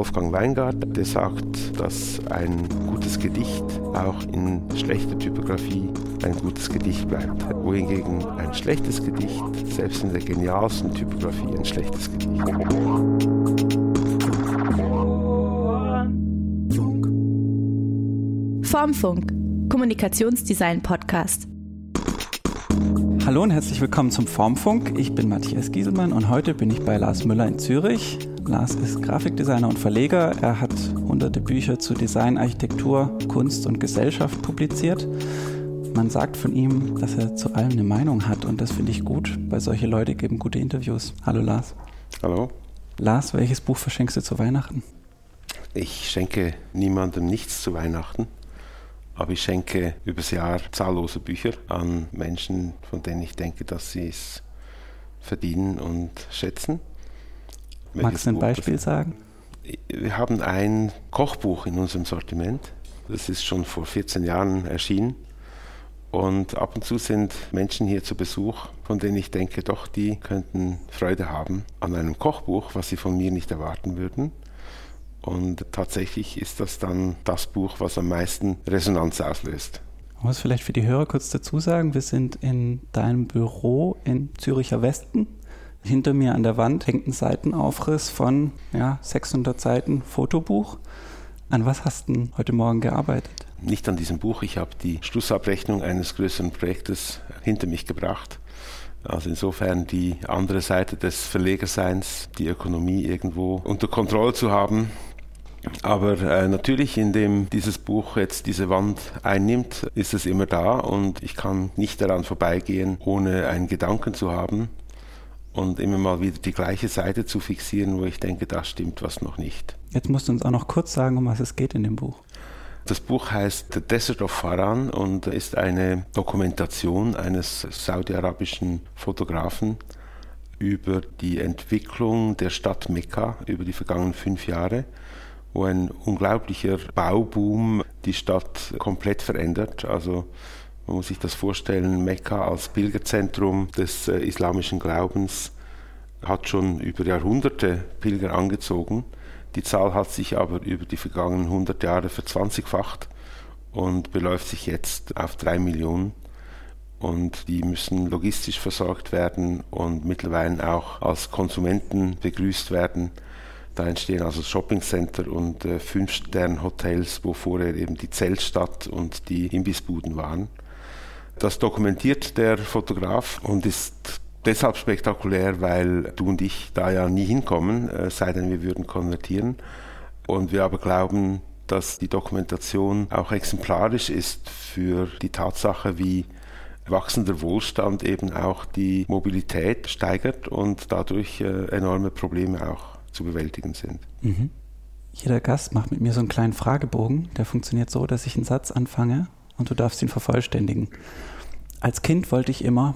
Wolfgang Weingart, der sagt, dass ein gutes Gedicht auch in schlechter Typografie ein gutes Gedicht bleibt. Wohingegen ein schlechtes Gedicht selbst in der genialsten Typografie ein schlechtes Gedicht. Formfunk, Kommunikationsdesign Podcast. Hallo und herzlich willkommen zum Formfunk. Ich bin Matthias Gieselmann und heute bin ich bei Lars Müller in Zürich. Lars ist Grafikdesigner und Verleger. Er hat hunderte Bücher zu Design, Architektur, Kunst und Gesellschaft publiziert. Man sagt von ihm, dass er zu allem eine Meinung hat und das finde ich gut, weil solche Leute geben gute Interviews. Hallo Lars. Hallo. Lars, welches Buch verschenkst du zu Weihnachten? Ich schenke niemandem nichts zu Weihnachten. Aber ich schenke übers Jahr zahllose Bücher an Menschen, von denen ich denke, dass sie es verdienen und schätzen. Magst du ein Beispiel sagen? Wir haben ein Kochbuch in unserem Sortiment. Das ist schon vor 14 Jahren erschienen. Und ab und zu sind Menschen hier zu Besuch, von denen ich denke, doch, die könnten Freude haben an einem Kochbuch, was sie von mir nicht erwarten würden. Und tatsächlich ist das dann das Buch, was am meisten Resonanz auslöst. Ich muss vielleicht für die Hörer kurz dazu sagen, wir sind in deinem Büro in Züricher Westen. Hinter mir an der Wand hängt ein Seitenaufriss von ja, 600 Seiten Fotobuch. An was hast du heute Morgen gearbeitet? Nicht an diesem Buch. Ich habe die Schlussabrechnung eines größeren Projektes hinter mich gebracht. Also insofern die andere Seite des Verlegerseins, die Ökonomie irgendwo unter Kontrolle zu haben, aber äh, natürlich, indem dieses Buch jetzt diese Wand einnimmt, ist es immer da und ich kann nicht daran vorbeigehen, ohne einen Gedanken zu haben und immer mal wieder die gleiche Seite zu fixieren, wo ich denke, da stimmt was noch nicht. Jetzt musst du uns auch noch kurz sagen, um was es geht in dem Buch. Das Buch heißt The Desert of Faran und ist eine Dokumentation eines saudi-arabischen Fotografen über die Entwicklung der Stadt Mekka über die vergangenen fünf Jahre wo ein unglaublicher Bauboom die Stadt komplett verändert. Also man muss sich das vorstellen, Mekka als Pilgerzentrum des äh, islamischen Glaubens hat schon über Jahrhunderte Pilger angezogen. Die Zahl hat sich aber über die vergangenen 100 Jahre verzwanzigfacht und beläuft sich jetzt auf drei Millionen. Und die müssen logistisch versorgt werden und mittlerweile auch als Konsumenten begrüßt werden. Da entstehen also Shoppingcenter und äh, Fünf-Stern-Hotels, wo vorher eben die Zeltstadt und die Imbissbuden waren. Das dokumentiert der Fotograf und ist deshalb spektakulär, weil du und ich da ja nie hinkommen, äh, sei denn wir würden konvertieren. Und wir aber glauben, dass die Dokumentation auch exemplarisch ist für die Tatsache, wie wachsender Wohlstand eben auch die Mobilität steigert und dadurch äh, enorme Probleme auch zu bewältigen sind. Mhm. Jeder Gast macht mit mir so einen kleinen Fragebogen, der funktioniert so, dass ich einen Satz anfange und du darfst ihn vervollständigen. Als Kind wollte ich immer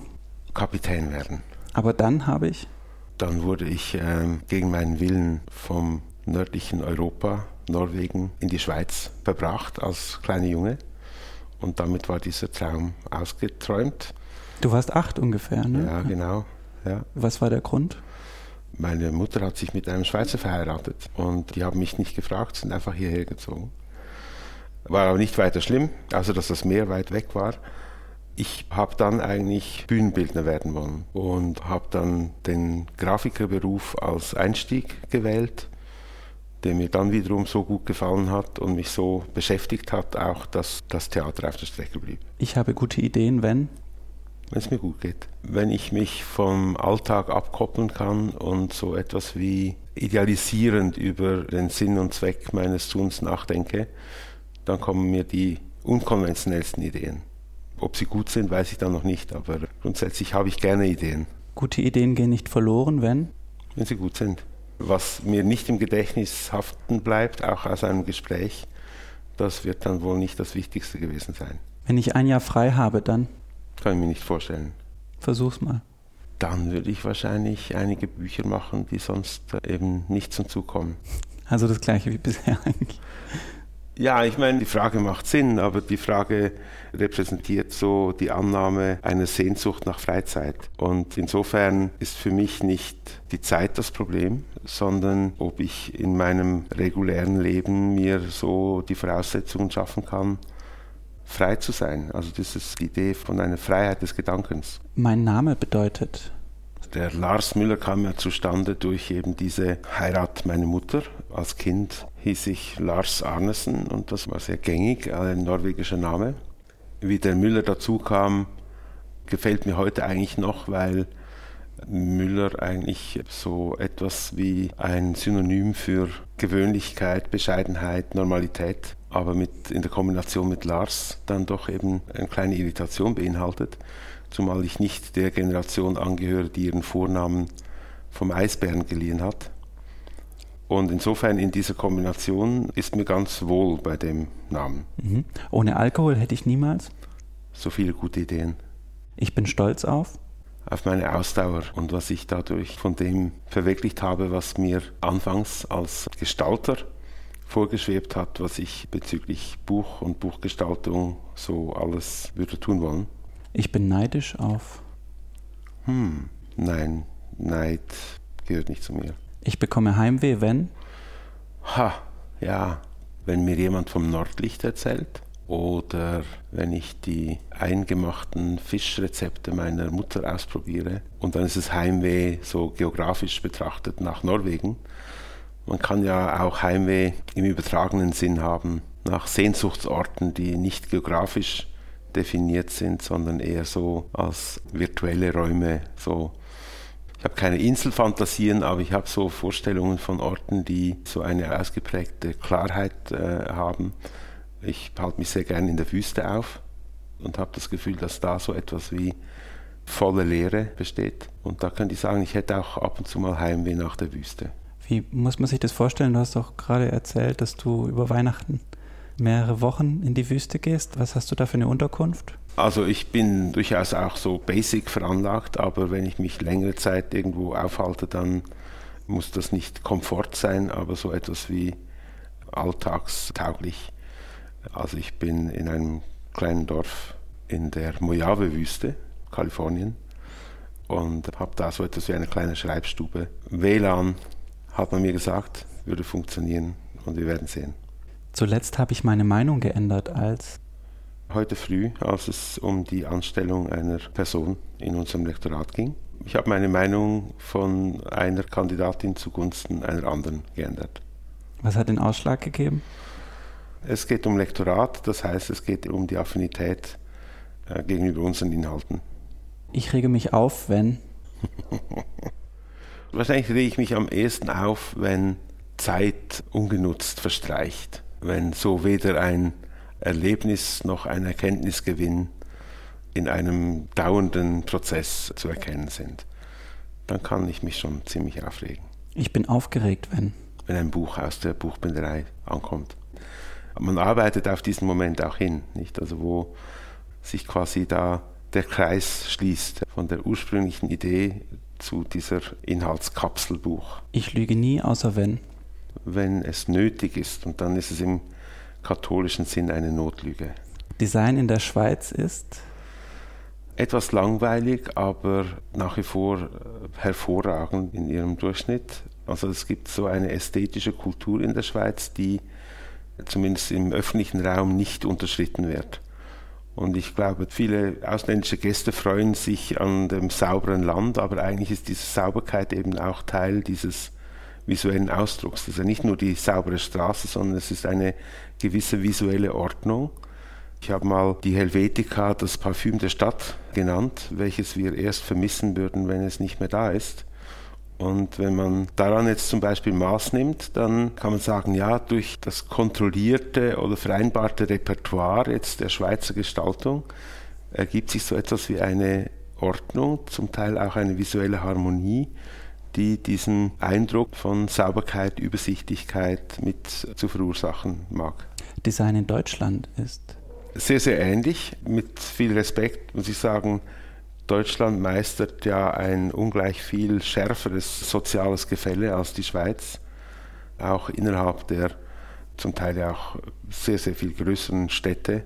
Kapitän werden. Aber dann habe ich? Dann wurde ich ähm, gegen meinen Willen vom nördlichen Europa, Norwegen, in die Schweiz verbracht als kleiner Junge. Und damit war dieser Traum ausgeträumt. Du warst acht ungefähr, ne? Ja, genau. Ja. Was war der Grund? Meine Mutter hat sich mit einem Schweizer verheiratet und die haben mich nicht gefragt, sind einfach hierher gezogen. War aber nicht weiter schlimm, außer dass das Meer weit weg war. Ich habe dann eigentlich Bühnenbildner werden wollen und habe dann den Grafikerberuf als Einstieg gewählt, der mir dann wiederum so gut gefallen hat und mich so beschäftigt hat, auch dass das Theater auf der Strecke blieb. Ich habe gute Ideen, wenn? wenn es mir gut geht. Wenn ich mich vom Alltag abkoppeln kann und so etwas wie idealisierend über den Sinn und Zweck meines Tuns nachdenke, dann kommen mir die unkonventionellsten Ideen. Ob sie gut sind, weiß ich dann noch nicht, aber grundsätzlich habe ich gerne Ideen. Gute Ideen gehen nicht verloren, wenn? Wenn sie gut sind. Was mir nicht im Gedächtnis haften bleibt, auch aus einem Gespräch, das wird dann wohl nicht das Wichtigste gewesen sein. Wenn ich ein Jahr frei habe, dann? Kann ich mir nicht vorstellen. Versuch's mal. Dann würde ich wahrscheinlich einige Bücher machen, die sonst eben nicht zum Zug kommen. Also das gleiche wie bisher eigentlich. Ja, ich meine, die Frage macht Sinn, aber die Frage repräsentiert so die Annahme einer Sehnsucht nach Freizeit. Und insofern ist für mich nicht die Zeit das Problem, sondern ob ich in meinem regulären Leben mir so die Voraussetzungen schaffen kann, frei zu sein. Also das ist die Idee von einer Freiheit des Gedankens. Mein Name bedeutet der Lars Müller kam ja zustande durch eben diese Heirat meiner Mutter. Als Kind hieß ich Lars Arnesen und das war sehr gängig, ein norwegischer Name. Wie der Müller dazu kam, gefällt mir heute eigentlich noch, weil Müller eigentlich so etwas wie ein Synonym für Gewöhnlichkeit, Bescheidenheit, Normalität, aber mit, in der Kombination mit Lars dann doch eben eine kleine Irritation beinhaltet zumal ich nicht der Generation angehöre, die ihren Vornamen vom Eisbären geliehen hat. Und insofern in dieser Kombination ist mir ganz wohl bei dem Namen. Mhm. Ohne Alkohol hätte ich niemals. So viele gute Ideen. Ich bin stolz auf. Auf meine Ausdauer und was ich dadurch von dem verwirklicht habe, was mir anfangs als Gestalter vorgeschwebt hat, was ich bezüglich Buch und Buchgestaltung so alles würde tun wollen. Ich bin neidisch auf. Hm, nein, Neid gehört nicht zu mir. Ich bekomme Heimweh, wenn? Ha, ja, wenn mir jemand vom Nordlicht erzählt oder wenn ich die eingemachten Fischrezepte meiner Mutter ausprobiere und dann ist es Heimweh so geografisch betrachtet nach Norwegen. Man kann ja auch Heimweh im übertragenen Sinn haben nach Sehnsuchtsorten, die nicht geografisch definiert sind, sondern eher so als virtuelle Räume. So, ich habe keine Inselfantasien, aber ich habe so Vorstellungen von Orten, die so eine ausgeprägte Klarheit äh, haben. Ich halte mich sehr gern in der Wüste auf und habe das Gefühl, dass da so etwas wie volle Leere besteht. Und da könnte ich sagen, ich hätte auch ab und zu mal Heimweh nach der Wüste. Wie muss man sich das vorstellen? Du hast doch gerade erzählt, dass du über Weihnachten mehrere Wochen in die Wüste gehst. Was hast du da für eine Unterkunft? Also ich bin durchaus auch so basic veranlagt, aber wenn ich mich längere Zeit irgendwo aufhalte, dann muss das nicht Komfort sein, aber so etwas wie alltagstauglich. Also ich bin in einem kleinen Dorf in der Mojave-Wüste, Kalifornien, und habe da so etwas wie eine kleine Schreibstube. WLAN, hat man mir gesagt, würde funktionieren und wir werden sehen. Zuletzt habe ich meine Meinung geändert als heute früh, als es um die Anstellung einer Person in unserem Lektorat ging. Ich habe meine Meinung von einer Kandidatin zugunsten einer anderen geändert. Was hat den Ausschlag gegeben? Es geht um Lektorat, das heißt, es geht um die Affinität äh, gegenüber unseren Inhalten. Ich rege mich auf, wenn. Wahrscheinlich rege ich mich am ehesten auf, wenn Zeit ungenutzt verstreicht wenn so weder ein Erlebnis noch ein Erkenntnisgewinn in einem dauernden Prozess zu erkennen sind, dann kann ich mich schon ziemlich aufregen. Ich bin aufgeregt, wenn. Wenn ein Buch aus der Buchbinderei ankommt. Man arbeitet auf diesen Moment auch hin, nicht? Also wo sich quasi da der Kreis schließt von der ursprünglichen Idee zu dieser Inhaltskapselbuch. Ich lüge nie, außer wenn wenn es nötig ist. Und dann ist es im katholischen Sinn eine Notlüge. Design in der Schweiz ist? Etwas langweilig, aber nach wie vor äh, hervorragend in ihrem Durchschnitt. Also es gibt so eine ästhetische Kultur in der Schweiz, die zumindest im öffentlichen Raum nicht unterschritten wird. Und ich glaube, viele ausländische Gäste freuen sich an dem sauberen Land, aber eigentlich ist diese Sauberkeit eben auch Teil dieses visuellen Ausdrucks. Ja nicht nur die saubere Straße, sondern es ist eine gewisse visuelle Ordnung. Ich habe mal die Helvetica das Parfüm der Stadt genannt, welches wir erst vermissen würden, wenn es nicht mehr da ist. Und wenn man daran jetzt zum Beispiel Maß nimmt, dann kann man sagen, ja, durch das kontrollierte oder vereinbarte Repertoire jetzt der Schweizer Gestaltung ergibt sich so etwas wie eine Ordnung, zum Teil auch eine visuelle Harmonie, die diesen Eindruck von Sauberkeit, Übersichtlichkeit mit zu verursachen mag. Design in Deutschland ist sehr, sehr ähnlich. Mit viel Respekt muss ich sagen, Deutschland meistert ja ein ungleich viel schärferes soziales Gefälle als die Schweiz, auch innerhalb der zum Teil auch sehr, sehr viel größeren Städte.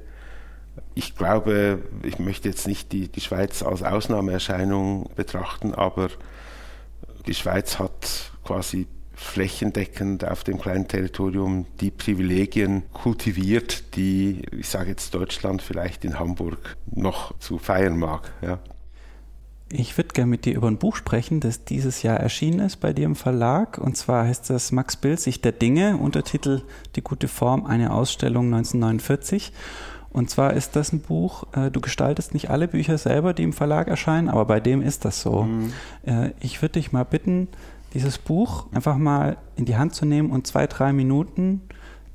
Ich glaube, ich möchte jetzt nicht die, die Schweiz als Ausnahmeerscheinung betrachten, aber die Schweiz hat quasi flächendeckend auf dem kleinen Territorium die Privilegien kultiviert, die, ich sage jetzt Deutschland, vielleicht in Hamburg noch zu feiern mag. Ja. Ich würde gerne mit dir über ein Buch sprechen, das dieses Jahr erschienen ist bei dir im Verlag. Und zwar heißt das Max Bild, Sicht der Dinge, Untertitel Die gute Form, eine Ausstellung 1949. Und zwar ist das ein Buch, äh, du gestaltest nicht alle Bücher selber, die im Verlag erscheinen, aber bei dem ist das so. Mhm. Äh, ich würde dich mal bitten, dieses Buch einfach mal in die Hand zu nehmen und zwei, drei Minuten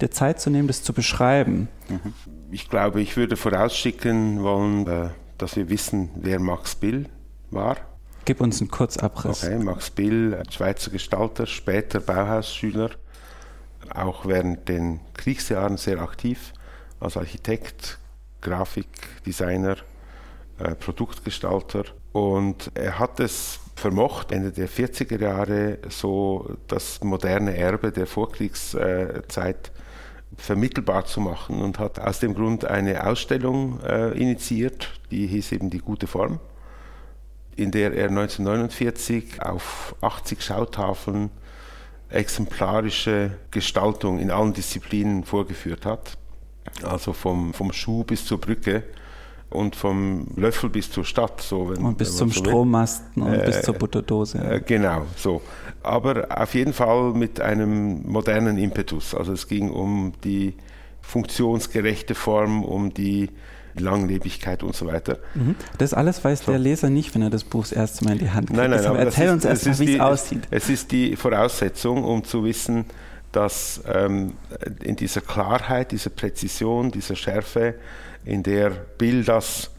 der Zeit zu nehmen, das zu beschreiben. Mhm. Ich glaube, ich würde vorausschicken wollen, äh, dass wir wissen, wer Max Bill war. Gib uns einen Kurzabriss. Okay, Max Bill, Schweizer Gestalter, später Bauhausschüler, auch während den Kriegsjahren sehr aktiv als Architekt, Grafikdesigner, äh, Produktgestalter. Und er hat es vermocht, Ende der 40er Jahre so das moderne Erbe der Vorkriegszeit vermittelbar zu machen und hat aus dem Grund eine Ausstellung äh, initiiert, die hieß eben die gute Form in der er 1949 auf 80 Schautafeln exemplarische Gestaltung in allen Disziplinen vorgeführt hat. Also vom, vom Schuh bis zur Brücke und vom Löffel bis zur Stadt. So, wenn, und bis zum so Strommasten und äh, bis zur Butterdose. Äh, genau, so. Aber auf jeden Fall mit einem modernen Impetus. Also es ging um die funktionsgerechte Form, um die Langlebigkeit und so weiter. Mhm. Das alles weiß so. der Leser nicht, wenn er das Buch das erste Mal in die Hand kriegt. Nein, nein, Deshalb erzähl uns erst wie es aussieht. Es ist die Voraussetzung, um zu wissen, dass ähm, in dieser Klarheit, dieser Präzision, dieser Schärfe, in der Bill das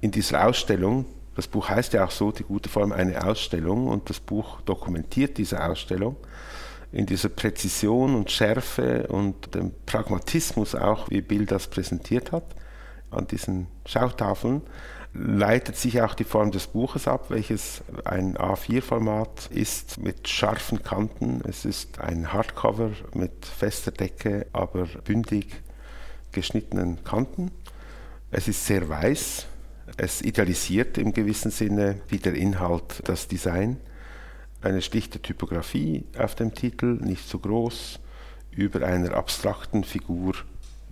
in dieser Ausstellung, das Buch heißt ja auch so, die gute Form, eine Ausstellung, und das Buch dokumentiert diese Ausstellung, in dieser Präzision und Schärfe und dem Pragmatismus auch, wie Bill das präsentiert hat, an diesen Schautafeln leitet sich auch die Form des Buches ab, welches ein A4-Format ist mit scharfen Kanten. Es ist ein Hardcover mit fester Decke, aber bündig geschnittenen Kanten. Es ist sehr weiß. Es idealisiert im gewissen Sinne wie der Inhalt das Design. Eine schlichte Typografie auf dem Titel, nicht so groß, über einer abstrakten Figur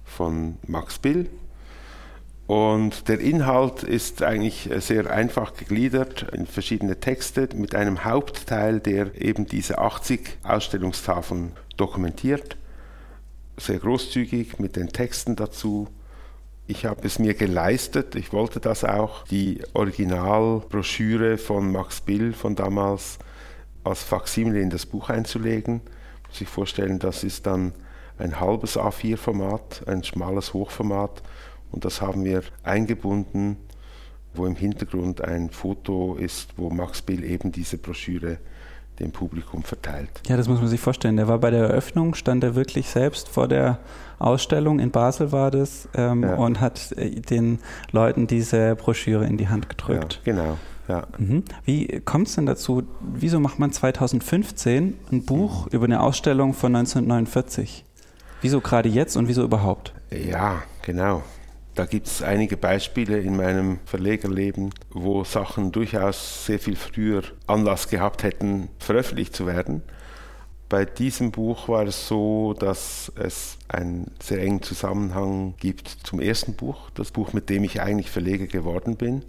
von Max Bill, und der Inhalt ist eigentlich sehr einfach gegliedert in verschiedene Texte mit einem Hauptteil, der eben diese 80 Ausstellungstafeln dokumentiert. Sehr großzügig mit den Texten dazu. Ich habe es mir geleistet, ich wollte das auch, die Originalbroschüre von Max Bill von damals als Faksimile in das Buch einzulegen. Muss sich vorstellen, das ist dann ein halbes A4-Format, ein schmales Hochformat und das haben wir eingebunden, wo im Hintergrund ein Foto ist, wo Max Bill eben diese Broschüre dem Publikum verteilt. Ja, das muss man sich vorstellen. Der war bei der Eröffnung, stand er wirklich selbst vor der Ausstellung, in Basel war das, ähm, ja. und hat äh, den Leuten diese Broschüre in die Hand gedrückt. Ja, genau. Ja. Mhm. Wie kommt es denn dazu? Wieso macht man 2015 ein Buch über eine Ausstellung von 1949? Wieso gerade jetzt und wieso überhaupt? Ja, genau. Da gibt es einige Beispiele in meinem Verlegerleben, wo Sachen durchaus sehr viel früher Anlass gehabt hätten, veröffentlicht zu werden. Bei diesem Buch war es so, dass es einen sehr engen Zusammenhang gibt zum ersten Buch, das Buch, mit dem ich eigentlich Verleger geworden bin.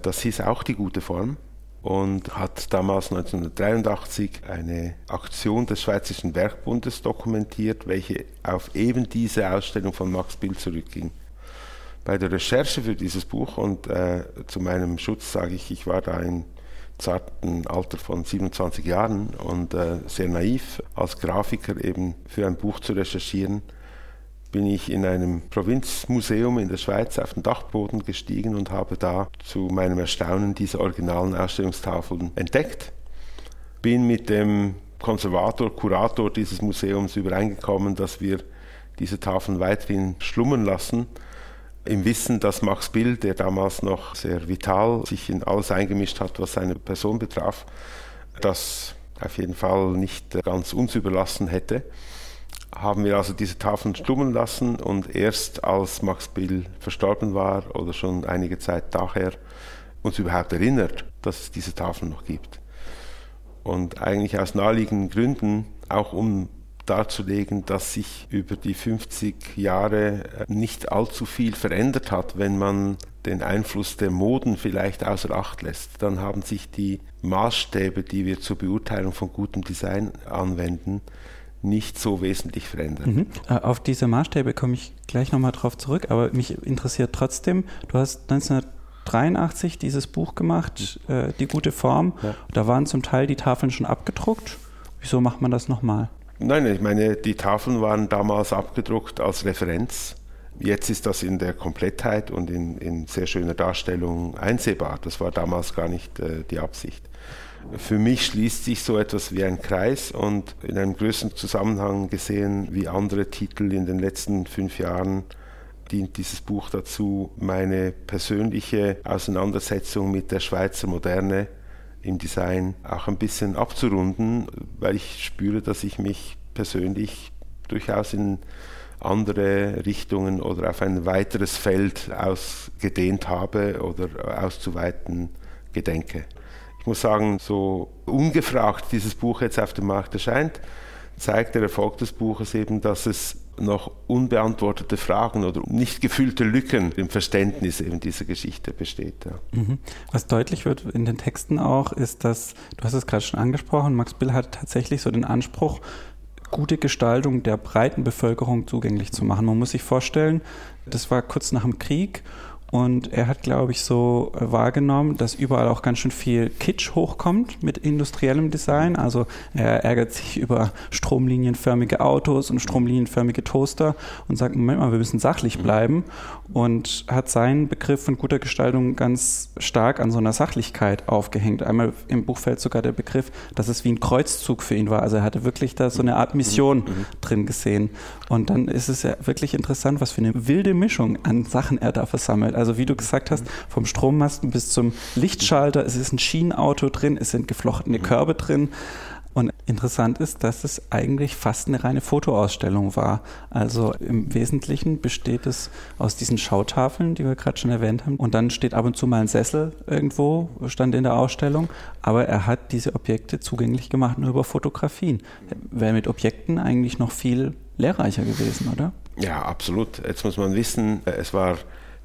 Das hieß auch die gute Form und hat damals 1983 eine Aktion des Schweizerischen Werkbundes dokumentiert, welche auf eben diese Ausstellung von Max Bill zurückging bei der Recherche für dieses Buch und äh, zu meinem Schutz sage ich, ich war da im zarten Alter von 27 Jahren und äh, sehr naiv als Grafiker eben für ein Buch zu recherchieren, bin ich in einem Provinzmuseum in der Schweiz auf den Dachboden gestiegen und habe da zu meinem Erstaunen diese originalen Ausstellungstafeln entdeckt. Bin mit dem Konservator, Kurator dieses Museums übereingekommen, dass wir diese Tafeln weiterhin schlummern lassen im Wissen, dass Max Bill, der damals noch sehr vital sich in alles eingemischt hat, was seine Person betraf, das auf jeden Fall nicht ganz uns überlassen hätte. haben wir also diese Tafeln stummen lassen und erst als Max Bill verstorben war oder schon einige Zeit nachher uns überhaupt erinnert, dass es diese Tafeln noch gibt. Und eigentlich aus naheliegenden Gründen, auch um darzulegen, dass sich über die 50 Jahre äh, nicht allzu viel verändert hat, wenn man den Einfluss der Moden vielleicht außer Acht lässt. Dann haben sich die Maßstäbe, die wir zur Beurteilung von gutem Design anwenden, nicht so wesentlich verändert. Mhm. Äh, auf diese Maßstäbe komme ich gleich nochmal drauf zurück, aber mich interessiert trotzdem, du hast 1983 dieses Buch gemacht, mhm. äh, Die gute Form. Ja. Da waren zum Teil die Tafeln schon abgedruckt. Wieso macht man das nochmal? Nein, ich meine, die Tafeln waren damals abgedruckt als Referenz. Jetzt ist das in der Komplettheit und in, in sehr schöner Darstellung einsehbar. Das war damals gar nicht äh, die Absicht. Für mich schließt sich so etwas wie ein Kreis und in einem größeren Zusammenhang gesehen wie andere Titel in den letzten fünf Jahren dient dieses Buch dazu, meine persönliche Auseinandersetzung mit der Schweizer Moderne im Design auch ein bisschen abzurunden, weil ich spüre, dass ich mich persönlich durchaus in andere Richtungen oder auf ein weiteres Feld ausgedehnt habe oder auszuweiten gedenke. Ich muss sagen, so ungefragt dieses Buch jetzt auf dem Markt erscheint, zeigt der Erfolg des Buches eben, dass es noch unbeantwortete Fragen oder nicht gefüllte Lücken im Verständnis eben dieser Geschichte besteht. Ja. Mhm. Was deutlich wird in den Texten auch, ist, dass, du hast es gerade schon angesprochen, Max Bill hat tatsächlich so den Anspruch, gute Gestaltung der breiten Bevölkerung zugänglich zu machen. Man muss sich vorstellen, das war kurz nach dem Krieg und er hat, glaube ich, so wahrgenommen, dass überall auch ganz schön viel Kitsch hochkommt mit industriellem Design. Also er ärgert sich über stromlinienförmige Autos und stromlinienförmige Toaster und sagt, Moment mal, wir müssen sachlich mhm. bleiben. Und hat seinen Begriff von guter Gestaltung ganz stark an so einer Sachlichkeit aufgehängt. Einmal im Buch fällt sogar der Begriff, dass es wie ein Kreuzzug für ihn war. Also er hatte wirklich da so eine Art Mission mhm. mhm. drin gesehen. Und dann ist es ja wirklich interessant, was für eine wilde Mischung an Sachen er da versammelt. Also wie du gesagt hast, vom Strommasten bis zum Lichtschalter, es ist ein Schienenauto drin, es sind geflochtene Körbe drin. Und interessant ist, dass es eigentlich fast eine reine Fotoausstellung war. Also im Wesentlichen besteht es aus diesen Schautafeln, die wir gerade schon erwähnt haben. Und dann steht ab und zu mal ein Sessel irgendwo, stand in der Ausstellung. Aber er hat diese Objekte zugänglich gemacht nur über Fotografien. Wäre mit Objekten eigentlich noch viel lehrreicher gewesen, oder? Ja, absolut. Jetzt muss man wissen, es war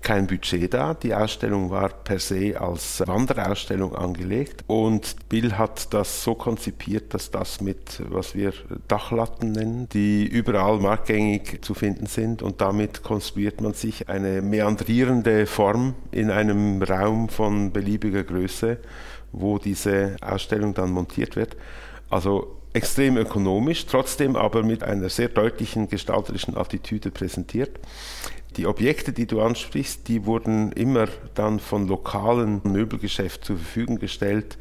kein Budget da. Die Ausstellung war per se als Wanderausstellung angelegt und Bill hat das so konzipiert, dass das mit, was wir Dachlatten nennen, die überall marktgängig zu finden sind und damit konstruiert man sich eine meandrierende Form in einem Raum von beliebiger Größe, wo diese Ausstellung dann montiert wird. Also extrem ökonomisch, trotzdem aber mit einer sehr deutlichen gestalterischen Attitüde präsentiert. Die Objekte, die du ansprichst, die wurden immer dann von lokalen Möbelgeschäften zur Verfügung gestellt,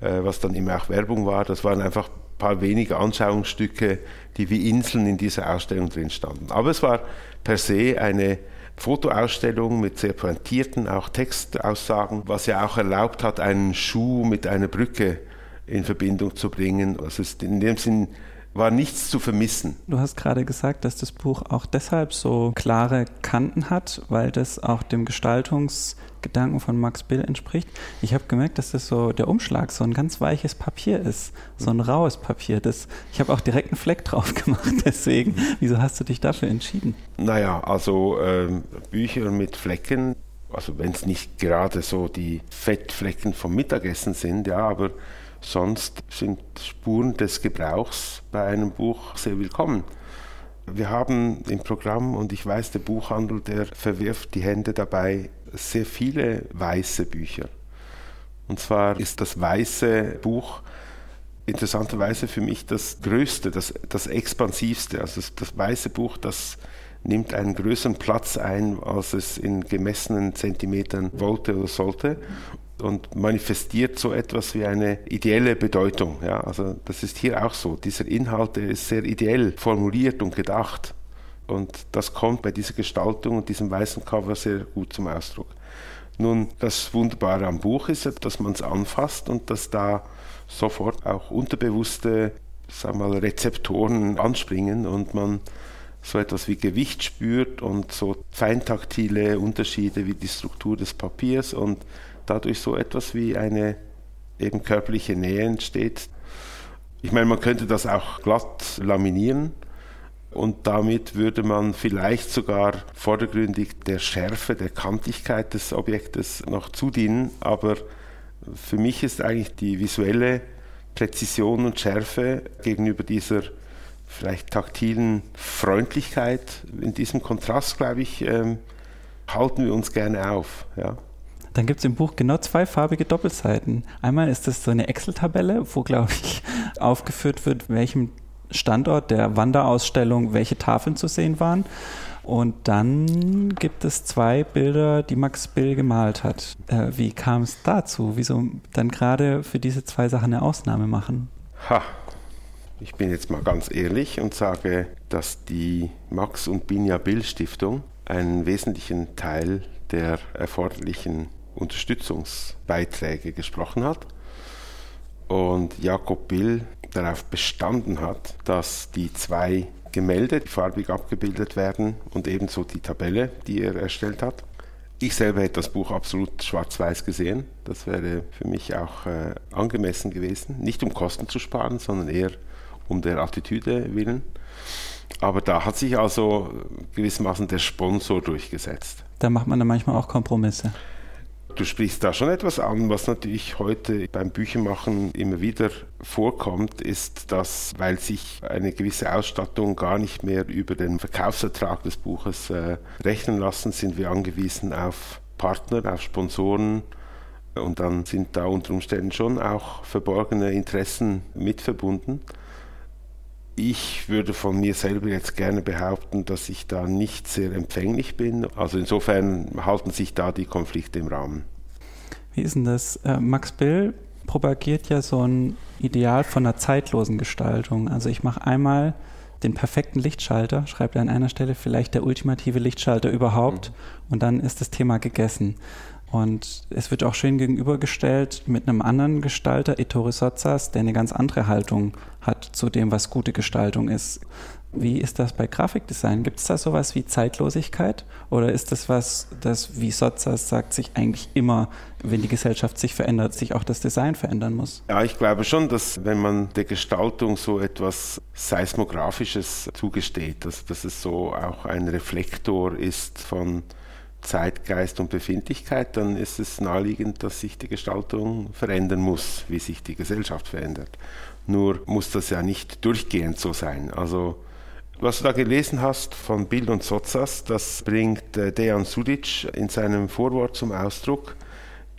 äh, was dann immer auch Werbung war. Das waren einfach ein paar wenige Anschauungsstücke, die wie Inseln in dieser Ausstellung drin standen. Aber es war per se eine Fotoausstellung mit sehr pointierten auch Textaussagen, was ja auch erlaubt hat, einen Schuh mit einer Brücke in Verbindung zu bringen. Also in dem Sinn war nichts zu vermissen. Du hast gerade gesagt, dass das Buch auch deshalb so klare Kanten hat, weil das auch dem Gestaltungsgedanken von Max Bill entspricht. Ich habe gemerkt, dass das so der Umschlag so ein ganz weiches Papier ist, so ein raues Papier. Das, ich habe auch direkt einen Fleck drauf gemacht, deswegen. Wieso hast du dich dafür entschieden? Naja, also äh, Bücher mit Flecken, also wenn es nicht gerade so die Fettflecken vom Mittagessen sind, ja, aber Sonst sind Spuren des Gebrauchs bei einem Buch sehr willkommen. Wir haben im Programm, und ich weiß, der Buchhandel, der verwirft die Hände dabei, sehr viele weiße Bücher. Und zwar ist das weiße Buch interessanterweise für mich das größte, das, das expansivste. Also das, das weiße Buch, das nimmt einen größeren Platz ein, als es in gemessenen Zentimetern wollte oder sollte und manifestiert so etwas wie eine ideelle Bedeutung. Ja, also das ist hier auch so. Dieser Inhalt ist sehr ideell formuliert und gedacht. Und das kommt bei dieser Gestaltung und diesem weißen Cover sehr gut zum Ausdruck. Nun, das Wunderbare am Buch ist, dass man es anfasst und dass da sofort auch unterbewusste sagen wir mal, Rezeptoren anspringen und man so etwas wie Gewicht spürt und so feintaktile Unterschiede wie die Struktur des Papiers und dadurch so etwas wie eine eben körperliche Nähe entsteht. Ich meine, man könnte das auch glatt laminieren und damit würde man vielleicht sogar vordergründig der Schärfe, der Kantigkeit des Objektes noch zudienen, aber für mich ist eigentlich die visuelle Präzision und Schärfe gegenüber dieser vielleicht taktilen Freundlichkeit, in diesem Kontrast, glaube ich, ähm, halten wir uns gerne auf. Ja. Dann gibt es im Buch genau zwei farbige Doppelseiten. Einmal ist das so eine Excel-Tabelle, wo, glaube ich, aufgeführt wird, welchem Standort der Wanderausstellung welche Tafeln zu sehen waren. Und dann gibt es zwei Bilder, die Max Bill gemalt hat. Äh, wie kam es dazu? Wieso dann gerade für diese zwei Sachen eine Ausnahme machen? Ha, ich bin jetzt mal ganz ehrlich und sage, dass die Max und Binja Bill Stiftung einen wesentlichen Teil der erforderlichen Unterstützungsbeiträge gesprochen hat und Jakob Bill darauf bestanden hat, dass die zwei Gemälde farbig abgebildet werden und ebenso die Tabelle, die er erstellt hat. Ich selber hätte das Buch absolut schwarz-weiß gesehen. Das wäre für mich auch äh, angemessen gewesen. Nicht um Kosten zu sparen, sondern eher um der Attitüde willen. Aber da hat sich also gewissermaßen der Sponsor durchgesetzt. Da macht man dann manchmal auch Kompromisse. Du sprichst da schon etwas an, was natürlich heute beim Büchermachen immer wieder vorkommt, ist, dass, weil sich eine gewisse Ausstattung gar nicht mehr über den Verkaufsertrag des Buches äh, rechnen lassen, sind wir angewiesen auf Partner, auf Sponsoren, und dann sind da unter Umständen schon auch verborgene Interessen mit verbunden. Ich würde von mir selber jetzt gerne behaupten, dass ich da nicht sehr empfänglich bin. Also insofern halten sich da die Konflikte im Rahmen. Wie ist denn das? Äh, Max Bill propagiert ja so ein Ideal von einer zeitlosen Gestaltung. Also ich mache einmal den perfekten Lichtschalter, schreibt er an einer Stelle vielleicht der ultimative Lichtschalter überhaupt mhm. und dann ist das Thema gegessen. Und es wird auch schön gegenübergestellt mit einem anderen Gestalter, Ettore Sozzas, der eine ganz andere Haltung hat zu dem, was gute Gestaltung ist. Wie ist das bei Grafikdesign? Gibt es da sowas wie Zeitlosigkeit? Oder ist das was, das, wie Sozzas sagt, sich eigentlich immer, wenn die Gesellschaft sich verändert, sich auch das Design verändern muss? Ja, ich glaube schon, dass wenn man der Gestaltung so etwas Seismografisches zugesteht, dass, dass es so auch ein Reflektor ist von Zeitgeist und Befindlichkeit, dann ist es naheliegend, dass sich die Gestaltung verändern muss, wie sich die Gesellschaft verändert. Nur muss das ja nicht durchgehend so sein. Also was du da gelesen hast von Bill und Sotzas, das bringt äh, Dejan Sudic in seinem Vorwort zum Ausdruck,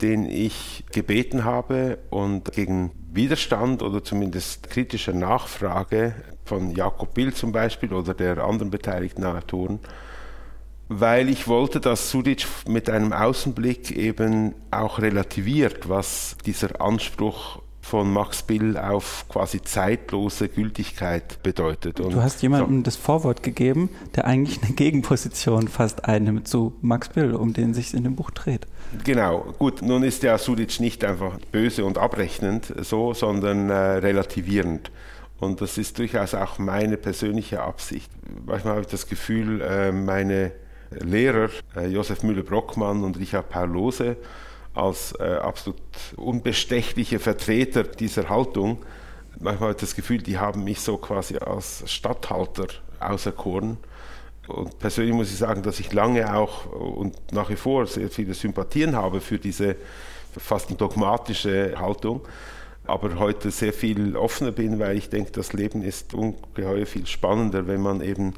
den ich gebeten habe und gegen Widerstand oder zumindest kritischer Nachfrage von Jakob Bill zum Beispiel oder der anderen beteiligten Autoren weil ich wollte, dass Sudic mit einem Außenblick eben auch relativiert, was dieser Anspruch von Max Bill auf quasi zeitlose Gültigkeit bedeutet. Und du hast jemandem so. das Vorwort gegeben, der eigentlich eine Gegenposition fast einnimmt zu Max Bill, um den sich in dem Buch dreht. Genau, gut, nun ist ja Sudic nicht einfach böse und abrechnend so, sondern äh, relativierend. Und das ist durchaus auch meine persönliche Absicht. Manchmal habe ich das Gefühl, äh, meine Lehrer äh, Josef Müller-Brockmann und Richard Paul Lose als äh, absolut unbestechliche Vertreter dieser Haltung. Manchmal habe ich das Gefühl, die haben mich so quasi als Statthalter auserkoren. Und persönlich muss ich sagen, dass ich lange auch und nach wie vor sehr viele Sympathien habe für diese fast dogmatische Haltung aber heute sehr viel offener bin, weil ich denke, das Leben ist ungeheuer viel spannender, wenn man eben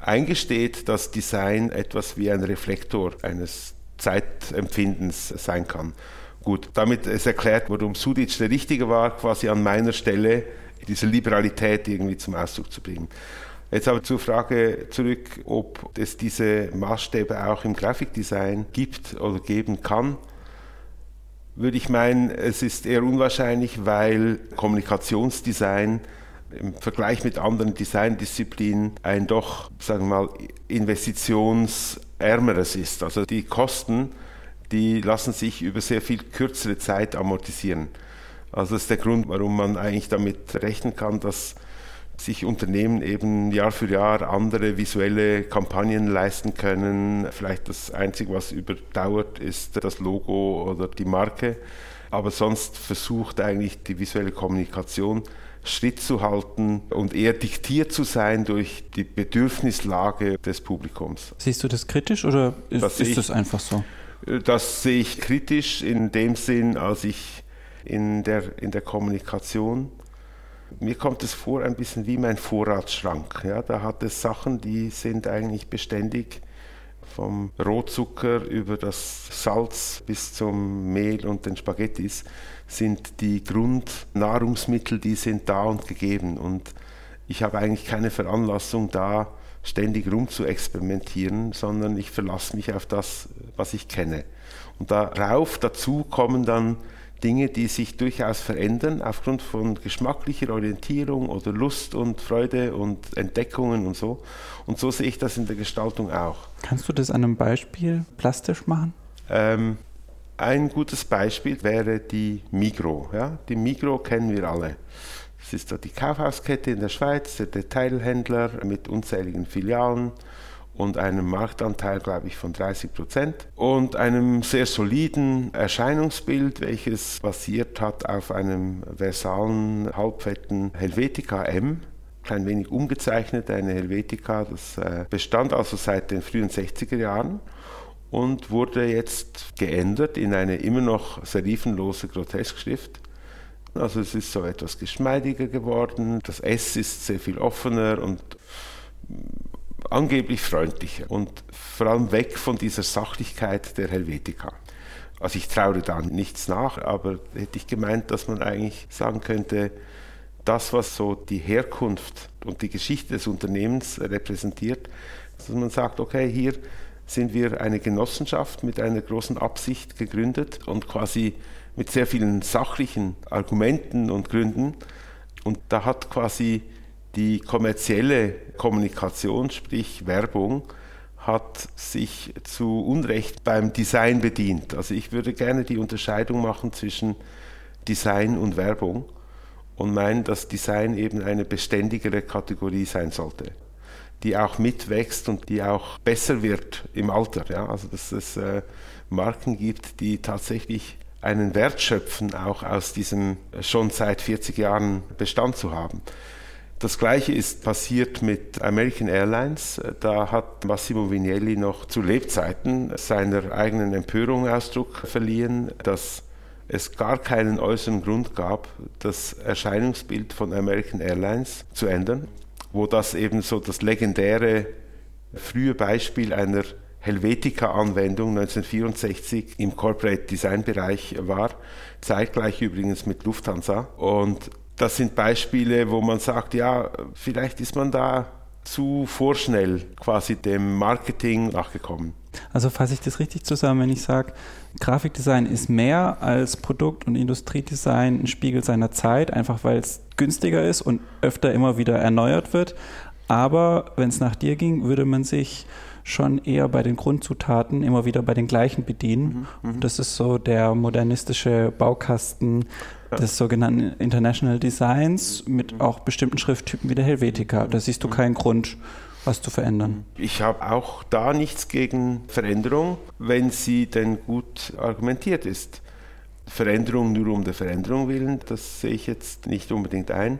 eingesteht, dass Design etwas wie ein Reflektor eines Zeitempfindens sein kann. Gut, damit ist erklärt, warum Sudic der Richtige war, quasi an meiner Stelle diese Liberalität irgendwie zum Ausdruck zu bringen. Jetzt aber zur Frage zurück, ob es diese Maßstäbe auch im Grafikdesign gibt oder geben kann, würde ich meinen, es ist eher unwahrscheinlich, weil Kommunikationsdesign im Vergleich mit anderen Designdisziplinen ein doch, sagen wir mal, investitionsärmeres ist. Also die Kosten, die lassen sich über sehr viel kürzere Zeit amortisieren. Also das ist der Grund, warum man eigentlich damit rechnen kann, dass sich Unternehmen eben Jahr für Jahr andere visuelle Kampagnen leisten können. Vielleicht das Einzige, was überdauert, ist das Logo oder die Marke. Aber sonst versucht eigentlich die visuelle Kommunikation Schritt zu halten und eher diktiert zu sein durch die Bedürfnislage des Publikums. Siehst du das kritisch oder ist das, ist das einfach so? Das sehe ich kritisch in dem Sinn, als ich in der, in der Kommunikation mir kommt es vor ein bisschen wie mein Vorratsschrank. Ja, da hat es Sachen, die sind eigentlich beständig vom Rohzucker über das Salz bis zum Mehl und den Spaghettis sind die Grundnahrungsmittel, die sind da und gegeben. Und ich habe eigentlich keine Veranlassung da, ständig rum zu experimentieren, sondern ich verlasse mich auf das, was ich kenne. Und darauf dazu kommen dann Dinge, die sich durchaus verändern aufgrund von geschmacklicher Orientierung oder Lust und Freude und Entdeckungen und so. Und so sehe ich das in der Gestaltung auch. Kannst du das an einem Beispiel plastisch machen? Ähm, ein gutes Beispiel wäre die Migro. Ja? Die Migro kennen wir alle. Das ist die Kaufhauskette in der Schweiz, der Detailhändler mit unzähligen Filialen und einem Marktanteil, glaube ich, von 30 Prozent und einem sehr soliden Erscheinungsbild, welches basiert hat auf einem versalen, halbfetten Helvetica M, klein wenig umgezeichnet, eine Helvetica, das äh, bestand also seit den frühen 60er Jahren und wurde jetzt geändert in eine immer noch serifenlose Groteskschrift. Also es ist so etwas geschmeidiger geworden, das S ist sehr viel offener und angeblich freundlicher und vor allem weg von dieser Sachlichkeit der Helvetica. Also ich traue da nichts nach, aber hätte ich gemeint, dass man eigentlich sagen könnte, das, was so die Herkunft und die Geschichte des Unternehmens repräsentiert, dass man sagt, okay, hier sind wir eine Genossenschaft mit einer großen Absicht gegründet und quasi mit sehr vielen sachlichen Argumenten und Gründen. Und da hat quasi die kommerzielle Kommunikation, sprich Werbung, hat sich zu Unrecht beim Design bedient. Also ich würde gerne die Unterscheidung machen zwischen Design und Werbung und meinen, dass Design eben eine beständigere Kategorie sein sollte, die auch mitwächst und die auch besser wird im Alter. Ja? Also dass es äh, Marken gibt, die tatsächlich einen Wert schöpfen, auch aus diesem schon seit 40 Jahren Bestand zu haben. Das gleiche ist passiert mit American Airlines. Da hat Massimo Vignelli noch zu Lebzeiten seiner eigenen Empörung Ausdruck verliehen, dass es gar keinen äußeren Grund gab, das Erscheinungsbild von American Airlines zu ändern, wo das eben so das legendäre frühe Beispiel einer Helvetica-Anwendung 1964 im Corporate Design Bereich war, zeitgleich übrigens mit Lufthansa. Und das sind Beispiele, wo man sagt, ja, vielleicht ist man da zu vorschnell quasi dem Marketing nachgekommen. Also fasse ich das richtig zusammen, wenn ich sage, Grafikdesign ist mehr als Produkt- und Industriedesign ein Spiegel seiner Zeit, einfach weil es günstiger ist und öfter immer wieder erneuert wird. Aber wenn es nach dir ging, würde man sich schon eher bei den Grundzutaten immer wieder bei den gleichen bedienen. Mhm, mhm. das ist so der modernistische Baukasten des sogenannten International Designs mit mhm. auch bestimmten Schrifttypen wie der Helvetica. Da siehst du mhm. keinen Grund, was zu verändern. Ich habe auch da nichts gegen Veränderung, wenn sie denn gut argumentiert ist. Veränderung nur um der Veränderung willen, das sehe ich jetzt nicht unbedingt ein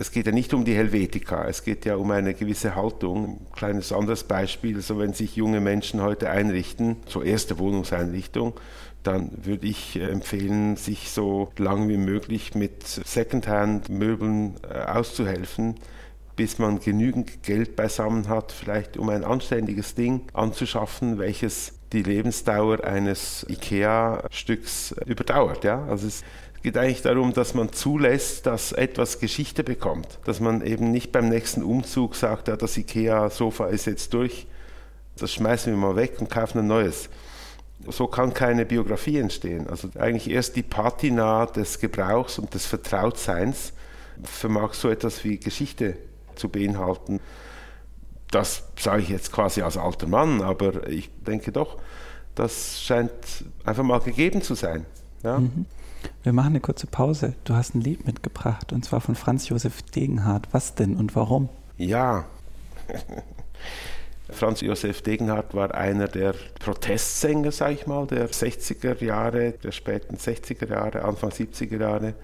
es geht ja nicht um die Helvetica, es geht ja um eine gewisse Haltung. Ein kleines anderes Beispiel, also wenn sich junge Menschen heute einrichten, zur erste Wohnungseinrichtung, dann würde ich empfehlen, sich so lang wie möglich mit Secondhand-Möbeln äh, auszuhelfen, bis man genügend Geld beisammen hat, vielleicht um ein anständiges Ding anzuschaffen, welches die Lebensdauer eines IKEA-Stücks überdauert. Ja? Also es geht eigentlich darum, dass man zulässt, dass etwas Geschichte bekommt. Dass man eben nicht beim nächsten Umzug sagt, ja, das IKEA-Sofa ist jetzt durch, das schmeißen wir mal weg und kaufen ein neues. So kann keine Biografie entstehen. Also eigentlich erst die Patina des Gebrauchs und des Vertrautseins vermag so etwas wie Geschichte zu beinhalten. Das sage ich jetzt quasi als alter Mann, aber ich denke doch, das scheint einfach mal gegeben zu sein. Ja? Mhm. Wir machen eine kurze Pause. Du hast ein Lied mitgebracht und zwar von Franz Josef Degenhardt. Was denn und warum? Ja. Franz Josef Degenhardt war einer der Protestsänger, sag ich mal, der 60er Jahre, der späten 60er Jahre, Anfang 70er Jahre.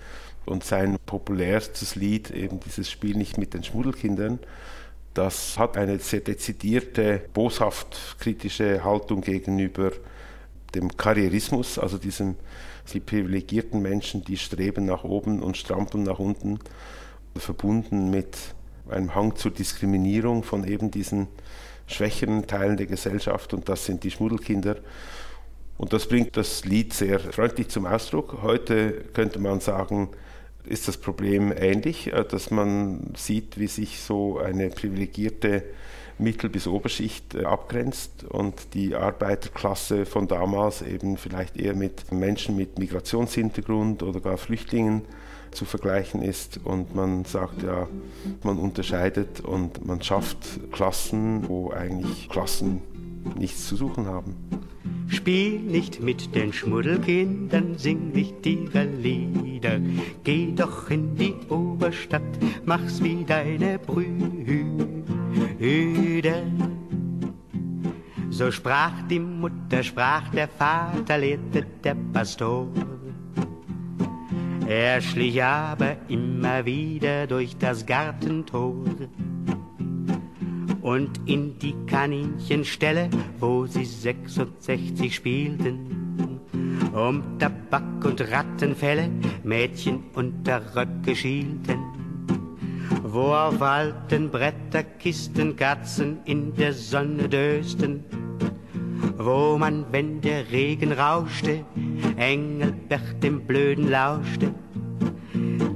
Und sein populärstes Lied, eben dieses Spiel nicht mit den Schmuddelkindern, das hat eine sehr dezidierte, boshaft kritische Haltung gegenüber dem Karrierismus, also diesem die privilegierten Menschen, die streben nach oben und strampeln nach unten, verbunden mit einem Hang zur Diskriminierung von eben diesen schwächeren Teilen der Gesellschaft und das sind die Schmuddelkinder. Und das bringt das Lied sehr freundlich zum Ausdruck. Heute könnte man sagen, ist das Problem ähnlich, äh, dass man sieht, wie sich so eine privilegierte Mittel- bis Oberschicht äh, abgrenzt und die Arbeiterklasse von damals eben vielleicht eher mit Menschen mit Migrationshintergrund oder gar Flüchtlingen zu vergleichen ist und man sagt ja, man unterscheidet und man schafft Klassen, wo eigentlich Klassen nichts zu suchen haben. Spiel nicht mit den Schmuddelkindern, sing nicht ihre Lieder. Geh doch in die Oberstadt, mach's wie deine Brüder. So sprach die Mutter, sprach der Vater, lehrte der Pastor. Er schlich aber immer wieder durch das Gartentor und in die Kaninchenstelle, wo sie 66 spielten. Um Tabak und Rattenfälle Mädchen unter Röcke schielten. Wo auf alten Bretterkisten Katzen in der Sonne dösten. Wo man, wenn der Regen rauschte, Engelbert dem Blöden lauschte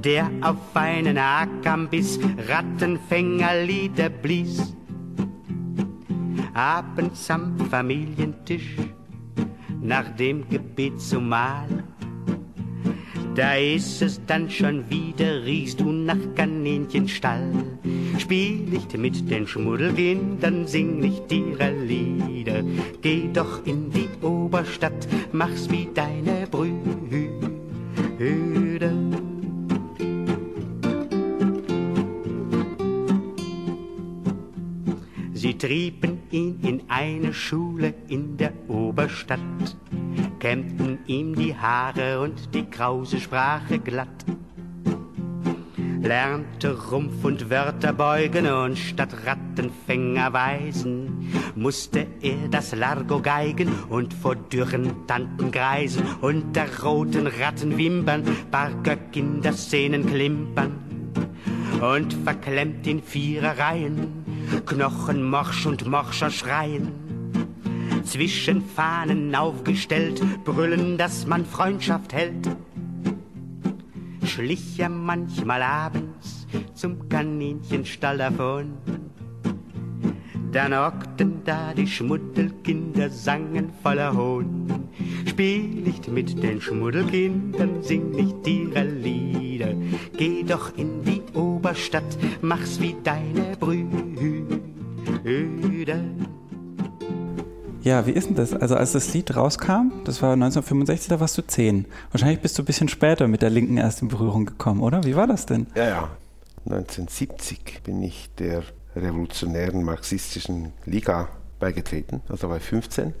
der auf einen Ackerbiss Rattenfängerlieder blies abends am Familientisch nach dem Gebet zum Mahl. Da ist es dann schon wieder, riechst du nach Kaninchenstall. Spiel nicht mit den Schmuddelkindern, sing nicht ihre Lieder. Geh doch in die Oberstadt, mach's wie deine Brüder. Sie trieben ihn in eine Schule in der Oberstadt, kämmten ihm die Haare und die krause Sprache glatt. Lernte Rumpf und Wörter beugen und statt Rattenfänger weisen, musste er das Largo geigen und vor dürren Tanten greisen, unter roten Rattenwimpern barker Kinderszenen klimpern und verklemmt in vierer Reihen Knochenmorsch und Morscher schreien. Zwischen Fahnen aufgestellt, brüllen, dass man Freundschaft hält. Schlich er manchmal abends zum Kaninchenstall davon. Dann hockten da die Schmuddelkinder, sangen voller Hohn. Spiel nicht mit den Schmuddelkindern, sing nicht ihre Lieder. Geh doch in die Oberstadt, mach's wie deine Brüder. Ja, wie ist denn das? Also als das Lied rauskam, das war 1965, da warst du zehn. Wahrscheinlich bist du ein bisschen später mit der Linken erst in Berührung gekommen, oder? Wie war das denn? Ja, ja. 1970 bin ich der revolutionären marxistischen Liga beigetreten, also bei 15.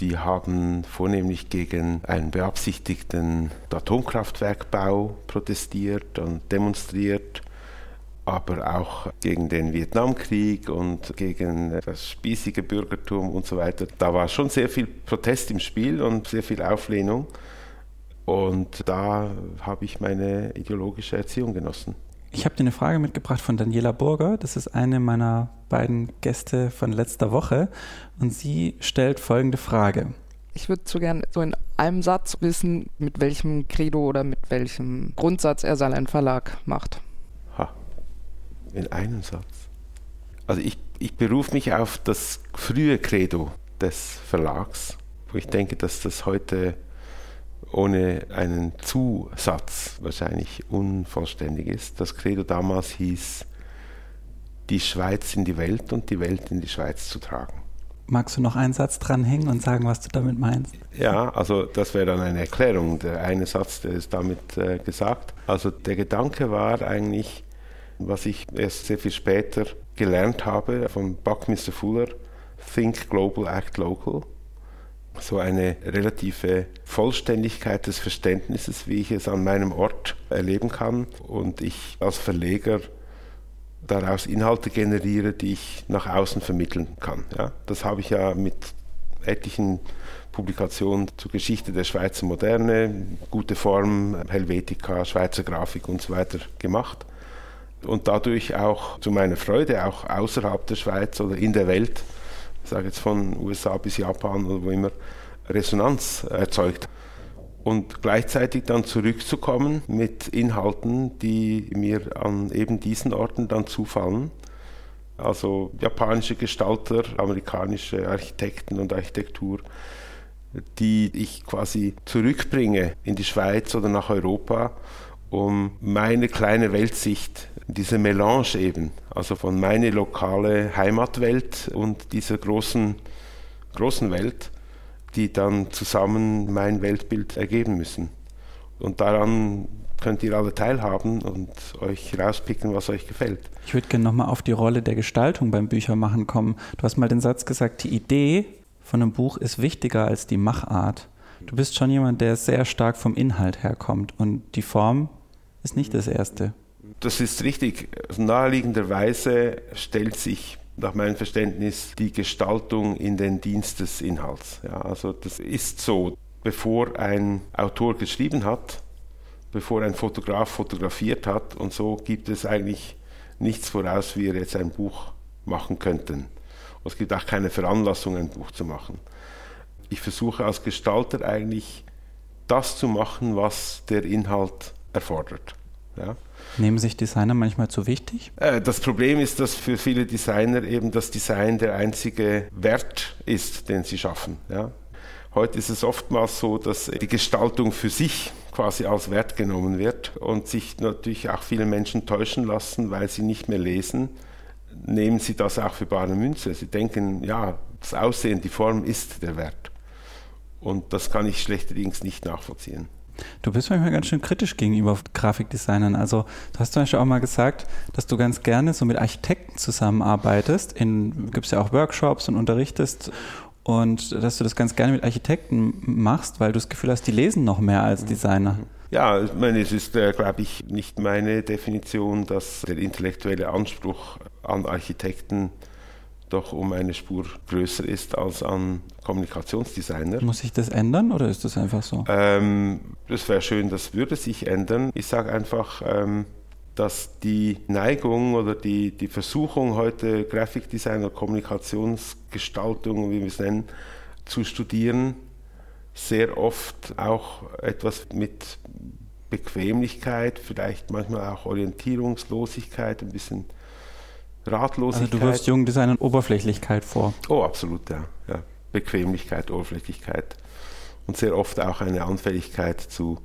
Die haben vornehmlich gegen einen beabsichtigten Atomkraftwerkbau protestiert und demonstriert aber auch gegen den Vietnamkrieg und gegen das spießige Bürgertum und so weiter. Da war schon sehr viel Protest im Spiel und sehr viel Auflehnung. Und da habe ich meine ideologische Erziehung genossen. Ich habe dir eine Frage mitgebracht von Daniela Burger. Das ist eine meiner beiden Gäste von letzter Woche. Und sie stellt folgende Frage. Ich würde so gerne so in einem Satz wissen, mit welchem Credo oder mit welchem Grundsatz er seinen Verlag macht in einem Satz. Also ich, ich berufe mich auf das frühe Credo des Verlags, wo ich denke, dass das heute ohne einen Zusatz wahrscheinlich unvollständig ist. Das Credo damals hieß, die Schweiz in die Welt und die Welt in die Schweiz zu tragen. Magst du noch einen Satz dranhängen und sagen, was du damit meinst? Ja, also das wäre dann eine Erklärung. Der eine Satz, der ist damit äh, gesagt. Also der Gedanke war eigentlich, was ich erst sehr viel später gelernt habe von Buckminster Fuller, Think Global, Act Local. So eine relative Vollständigkeit des Verständnisses, wie ich es an meinem Ort erleben kann. Und ich als Verleger daraus Inhalte generiere, die ich nach außen vermitteln kann. Ja, das habe ich ja mit etlichen Publikationen zur Geschichte der Schweizer Moderne, gute Form, Helvetica, Schweizer Grafik und so weiter gemacht. Und dadurch auch zu meiner Freude, auch außerhalb der Schweiz oder in der Welt, ich sage jetzt von USA bis Japan oder wo immer, Resonanz erzeugt und gleichzeitig dann zurückzukommen mit Inhalten, die mir an eben diesen Orten dann zufallen. Also japanische Gestalter, amerikanische Architekten und Architektur, die ich quasi zurückbringe in die Schweiz oder nach Europa, um meine kleine Weltsicht, diese Melange eben, also von meine lokale Heimatwelt und dieser großen, großen Welt, die dann zusammen mein Weltbild ergeben müssen. Und daran könnt ihr alle teilhaben und euch rauspicken, was euch gefällt. Ich würde gerne nochmal auf die Rolle der Gestaltung beim Büchermachen kommen. Du hast mal den Satz gesagt, die Idee von einem Buch ist wichtiger als die Machart. Du bist schon jemand, der sehr stark vom Inhalt herkommt und die Form ist nicht das Erste. Das ist richtig. Naheliegenderweise stellt sich nach meinem Verständnis die Gestaltung in den Dienst des Inhalts. Ja, also das ist so, bevor ein Autor geschrieben hat, bevor ein Fotograf fotografiert hat und so gibt es eigentlich nichts voraus, wie wir jetzt ein Buch machen könnten. Und es gibt auch keine Veranlassung, ein Buch zu machen. Ich versuche als Gestalter eigentlich das zu machen, was der Inhalt erfordert. Ja. Nehmen sich Designer manchmal zu wichtig? Äh, das Problem ist, dass für viele Designer eben das Design der einzige Wert ist, den sie schaffen. Ja. Heute ist es oftmals so, dass die Gestaltung für sich quasi als Wert genommen wird und sich natürlich auch viele Menschen täuschen lassen, weil sie nicht mehr lesen, nehmen sie das auch für bare Münze. Sie denken, ja, das Aussehen, die Form ist der Wert. Und das kann ich schlechterdings nicht nachvollziehen. Du bist manchmal ganz schön kritisch gegenüber Grafikdesignern. Also du hast zum Beispiel auch mal gesagt, dass du ganz gerne so mit Architekten zusammenarbeitest. In gibt es ja auch Workshops und unterrichtest und dass du das ganz gerne mit Architekten machst, weil du das Gefühl hast, die lesen noch mehr als Designer. Ja, ich meine, es ist, äh, glaube ich, nicht meine Definition, dass der intellektuelle Anspruch an Architekten doch um eine Spur größer ist als an Kommunikationsdesigner. Muss sich das ändern oder ist das einfach so? Ähm, das wäre schön, das würde sich ändern. Ich sage einfach, ähm, dass die Neigung oder die, die Versuchung heute Grafikdesign oder Kommunikationsgestaltung, wie wir es nennen, zu studieren, sehr oft auch etwas mit Bequemlichkeit, vielleicht manchmal auch Orientierungslosigkeit, ein bisschen Ratlosigkeit. Also du wirfst jungen Designern Oberflächlichkeit vor. Oh, absolut, ja. ja. Bequemlichkeit, Oberflächlichkeit und sehr oft auch eine Anfälligkeit zu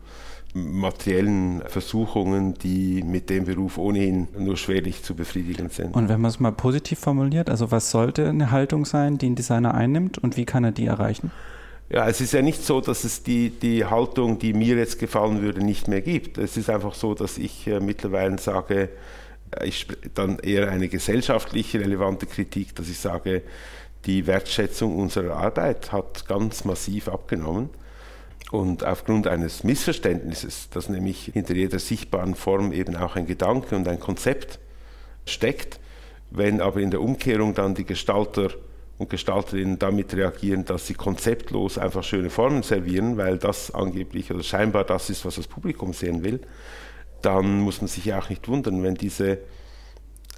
materiellen Versuchungen, die mit dem Beruf ohnehin nur schwerlich zu befriedigen sind. Und wenn man es mal positiv formuliert, also was sollte eine Haltung sein, die ein Designer einnimmt und wie kann er die erreichen? Ja, es ist ja nicht so, dass es die, die Haltung, die mir jetzt gefallen würde, nicht mehr gibt. Es ist einfach so, dass ich äh, mittlerweile sage, äh, ich dann eher eine gesellschaftliche relevante Kritik, dass ich sage, die Wertschätzung unserer Arbeit hat ganz massiv abgenommen. Und aufgrund eines Missverständnisses, dass nämlich hinter jeder sichtbaren Form eben auch ein Gedanke und ein Konzept steckt, wenn aber in der Umkehrung dann die Gestalter und Gestalterinnen damit reagieren, dass sie konzeptlos einfach schöne Formen servieren, weil das angeblich oder scheinbar das ist, was das Publikum sehen will, dann muss man sich ja auch nicht wundern, wenn diese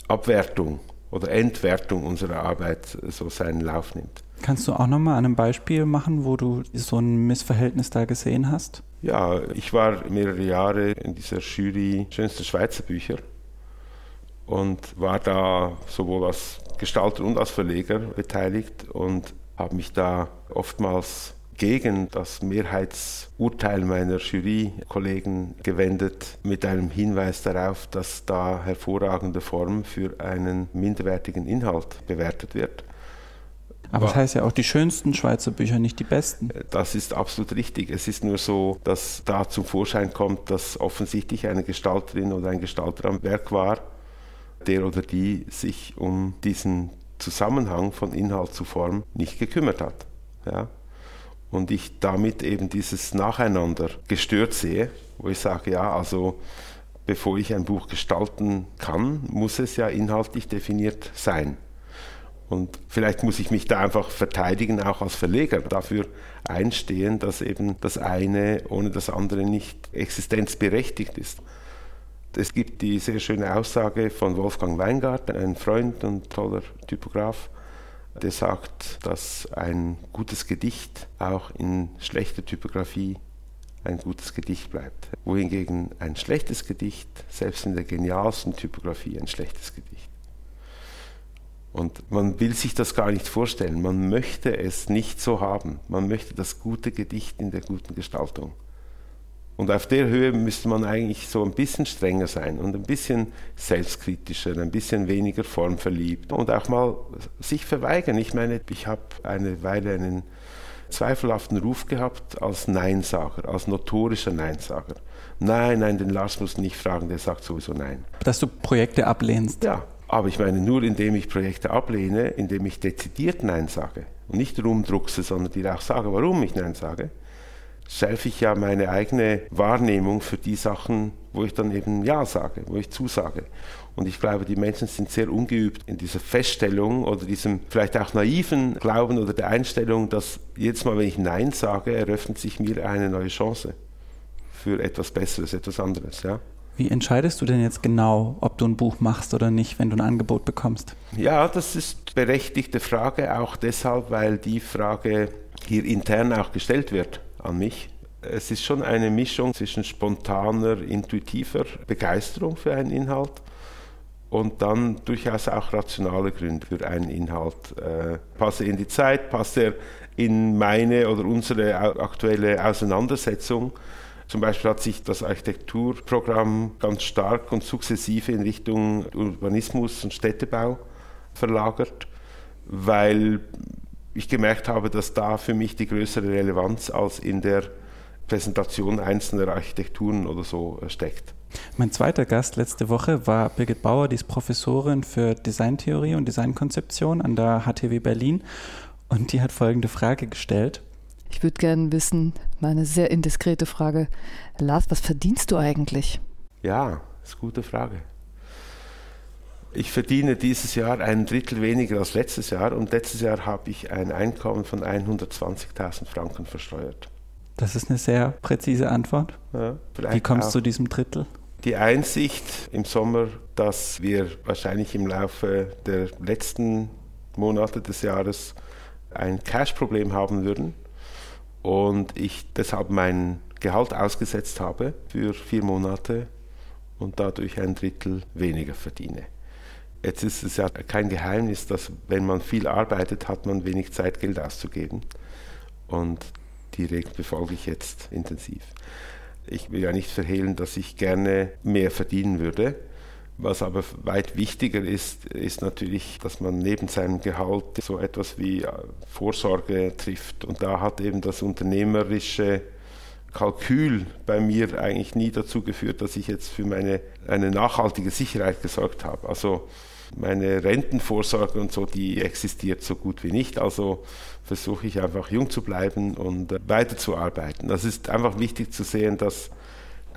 Abwertung oder Entwertung unserer Arbeit so seinen Lauf nimmt. Kannst du auch nochmal einem Beispiel machen, wo du so ein Missverhältnis da gesehen hast? Ja, ich war mehrere Jahre in dieser Jury Schönste Schweizer Bücher und war da sowohl als Gestalter und als Verleger beteiligt und habe mich da oftmals gegen das Mehrheitsurteil meiner Jurykollegen gewendet, mit einem Hinweis darauf, dass da hervorragende Form für einen minderwertigen Inhalt bewertet wird. Aber das heißt ja auch die schönsten Schweizer Bücher, nicht die besten. Das ist absolut richtig. Es ist nur so, dass da zum Vorschein kommt, dass offensichtlich eine Gestalterin oder ein Gestalter am Werk war, der oder die sich um diesen Zusammenhang von Inhalt zu Form nicht gekümmert hat. Ja? Und ich damit eben dieses Nacheinander gestört sehe, wo ich sage, ja, also bevor ich ein Buch gestalten kann, muss es ja inhaltlich definiert sein. Und vielleicht muss ich mich da einfach verteidigen, auch als Verleger, dafür einstehen, dass eben das eine ohne das andere nicht existenzberechtigt ist. Es gibt die sehr schöne Aussage von Wolfgang Weingarten, ein Freund und toller Typograf, der sagt, dass ein gutes Gedicht auch in schlechter Typografie ein gutes Gedicht bleibt. Wohingegen ein schlechtes Gedicht, selbst in der genialsten Typografie, ein schlechtes Gedicht. Und man will sich das gar nicht vorstellen. Man möchte es nicht so haben. Man möchte das gute Gedicht in der guten Gestaltung. Und auf der Höhe müsste man eigentlich so ein bisschen strenger sein und ein bisschen selbstkritischer, ein bisschen weniger formverliebt und auch mal sich verweigern. Ich meine, ich habe eine Weile einen zweifelhaften Ruf gehabt als Neinsager, als notorischer Neinsager. Nein, nein, den Lars muss nicht fragen, der sagt sowieso nein. Dass du Projekte ablehnst. Ja, aber ich meine, nur indem ich Projekte ablehne, indem ich dezidiert Nein sage und nicht rumdruckse, sondern dir auch sage, warum ich Nein sage, schärfe ich ja meine eigene Wahrnehmung für die Sachen, wo ich dann eben Ja sage, wo ich zusage. Und ich glaube, die Menschen sind sehr ungeübt in dieser Feststellung oder diesem vielleicht auch naiven Glauben oder der Einstellung, dass jedes Mal, wenn ich Nein sage, eröffnet sich mir eine neue Chance für etwas Besseres, etwas anderes. Ja? Wie entscheidest du denn jetzt genau, ob du ein Buch machst oder nicht, wenn du ein Angebot bekommst? Ja, das ist berechtigte Frage, auch deshalb, weil die Frage hier intern auch gestellt wird an mich. Es ist schon eine Mischung zwischen spontaner, intuitiver Begeisterung für einen Inhalt und dann durchaus auch rationale Gründe für einen Inhalt. Äh, passt er in die Zeit, passt er in meine oder unsere aktuelle Auseinandersetzung? Zum Beispiel hat sich das Architekturprogramm ganz stark und sukzessive in Richtung Urbanismus und Städtebau verlagert, weil ich gemerkt habe, dass da für mich die größere Relevanz als in der Präsentation einzelner Architekturen oder so äh, steckt. Mein zweiter Gast letzte Woche war Birgit Bauer, die ist Professorin für Designtheorie und Designkonzeption an der HTW Berlin. Und die hat folgende Frage gestellt. Ich würde gerne wissen, meine sehr indiskrete Frage. Lars, was verdienst du eigentlich? Ja, das ist eine gute Frage. Ich verdiene dieses Jahr ein Drittel weniger als letztes Jahr und letztes Jahr habe ich ein Einkommen von 120.000 Franken versteuert. Das ist eine sehr präzise Antwort. Ja, Wie kommst du zu diesem Drittel? Die Einsicht im Sommer, dass wir wahrscheinlich im Laufe der letzten Monate des Jahres ein Cash-Problem haben würden und ich deshalb mein Gehalt ausgesetzt habe für vier Monate und dadurch ein Drittel weniger verdiene. Jetzt ist es ja kein Geheimnis, dass wenn man viel arbeitet, hat man wenig Zeit, Geld auszugeben. Und die Regel befolge ich jetzt intensiv. Ich will ja nicht verhehlen, dass ich gerne mehr verdienen würde. Was aber weit wichtiger ist, ist natürlich, dass man neben seinem Gehalt so etwas wie Vorsorge trifft. Und da hat eben das unternehmerische Kalkül bei mir eigentlich nie dazu geführt, dass ich jetzt für meine eine nachhaltige Sicherheit gesorgt habe. Also meine Rentenvorsorge und so, die existiert so gut wie nicht. Also versuche ich einfach jung zu bleiben und äh, weiterzuarbeiten. Das ist einfach wichtig zu sehen, dass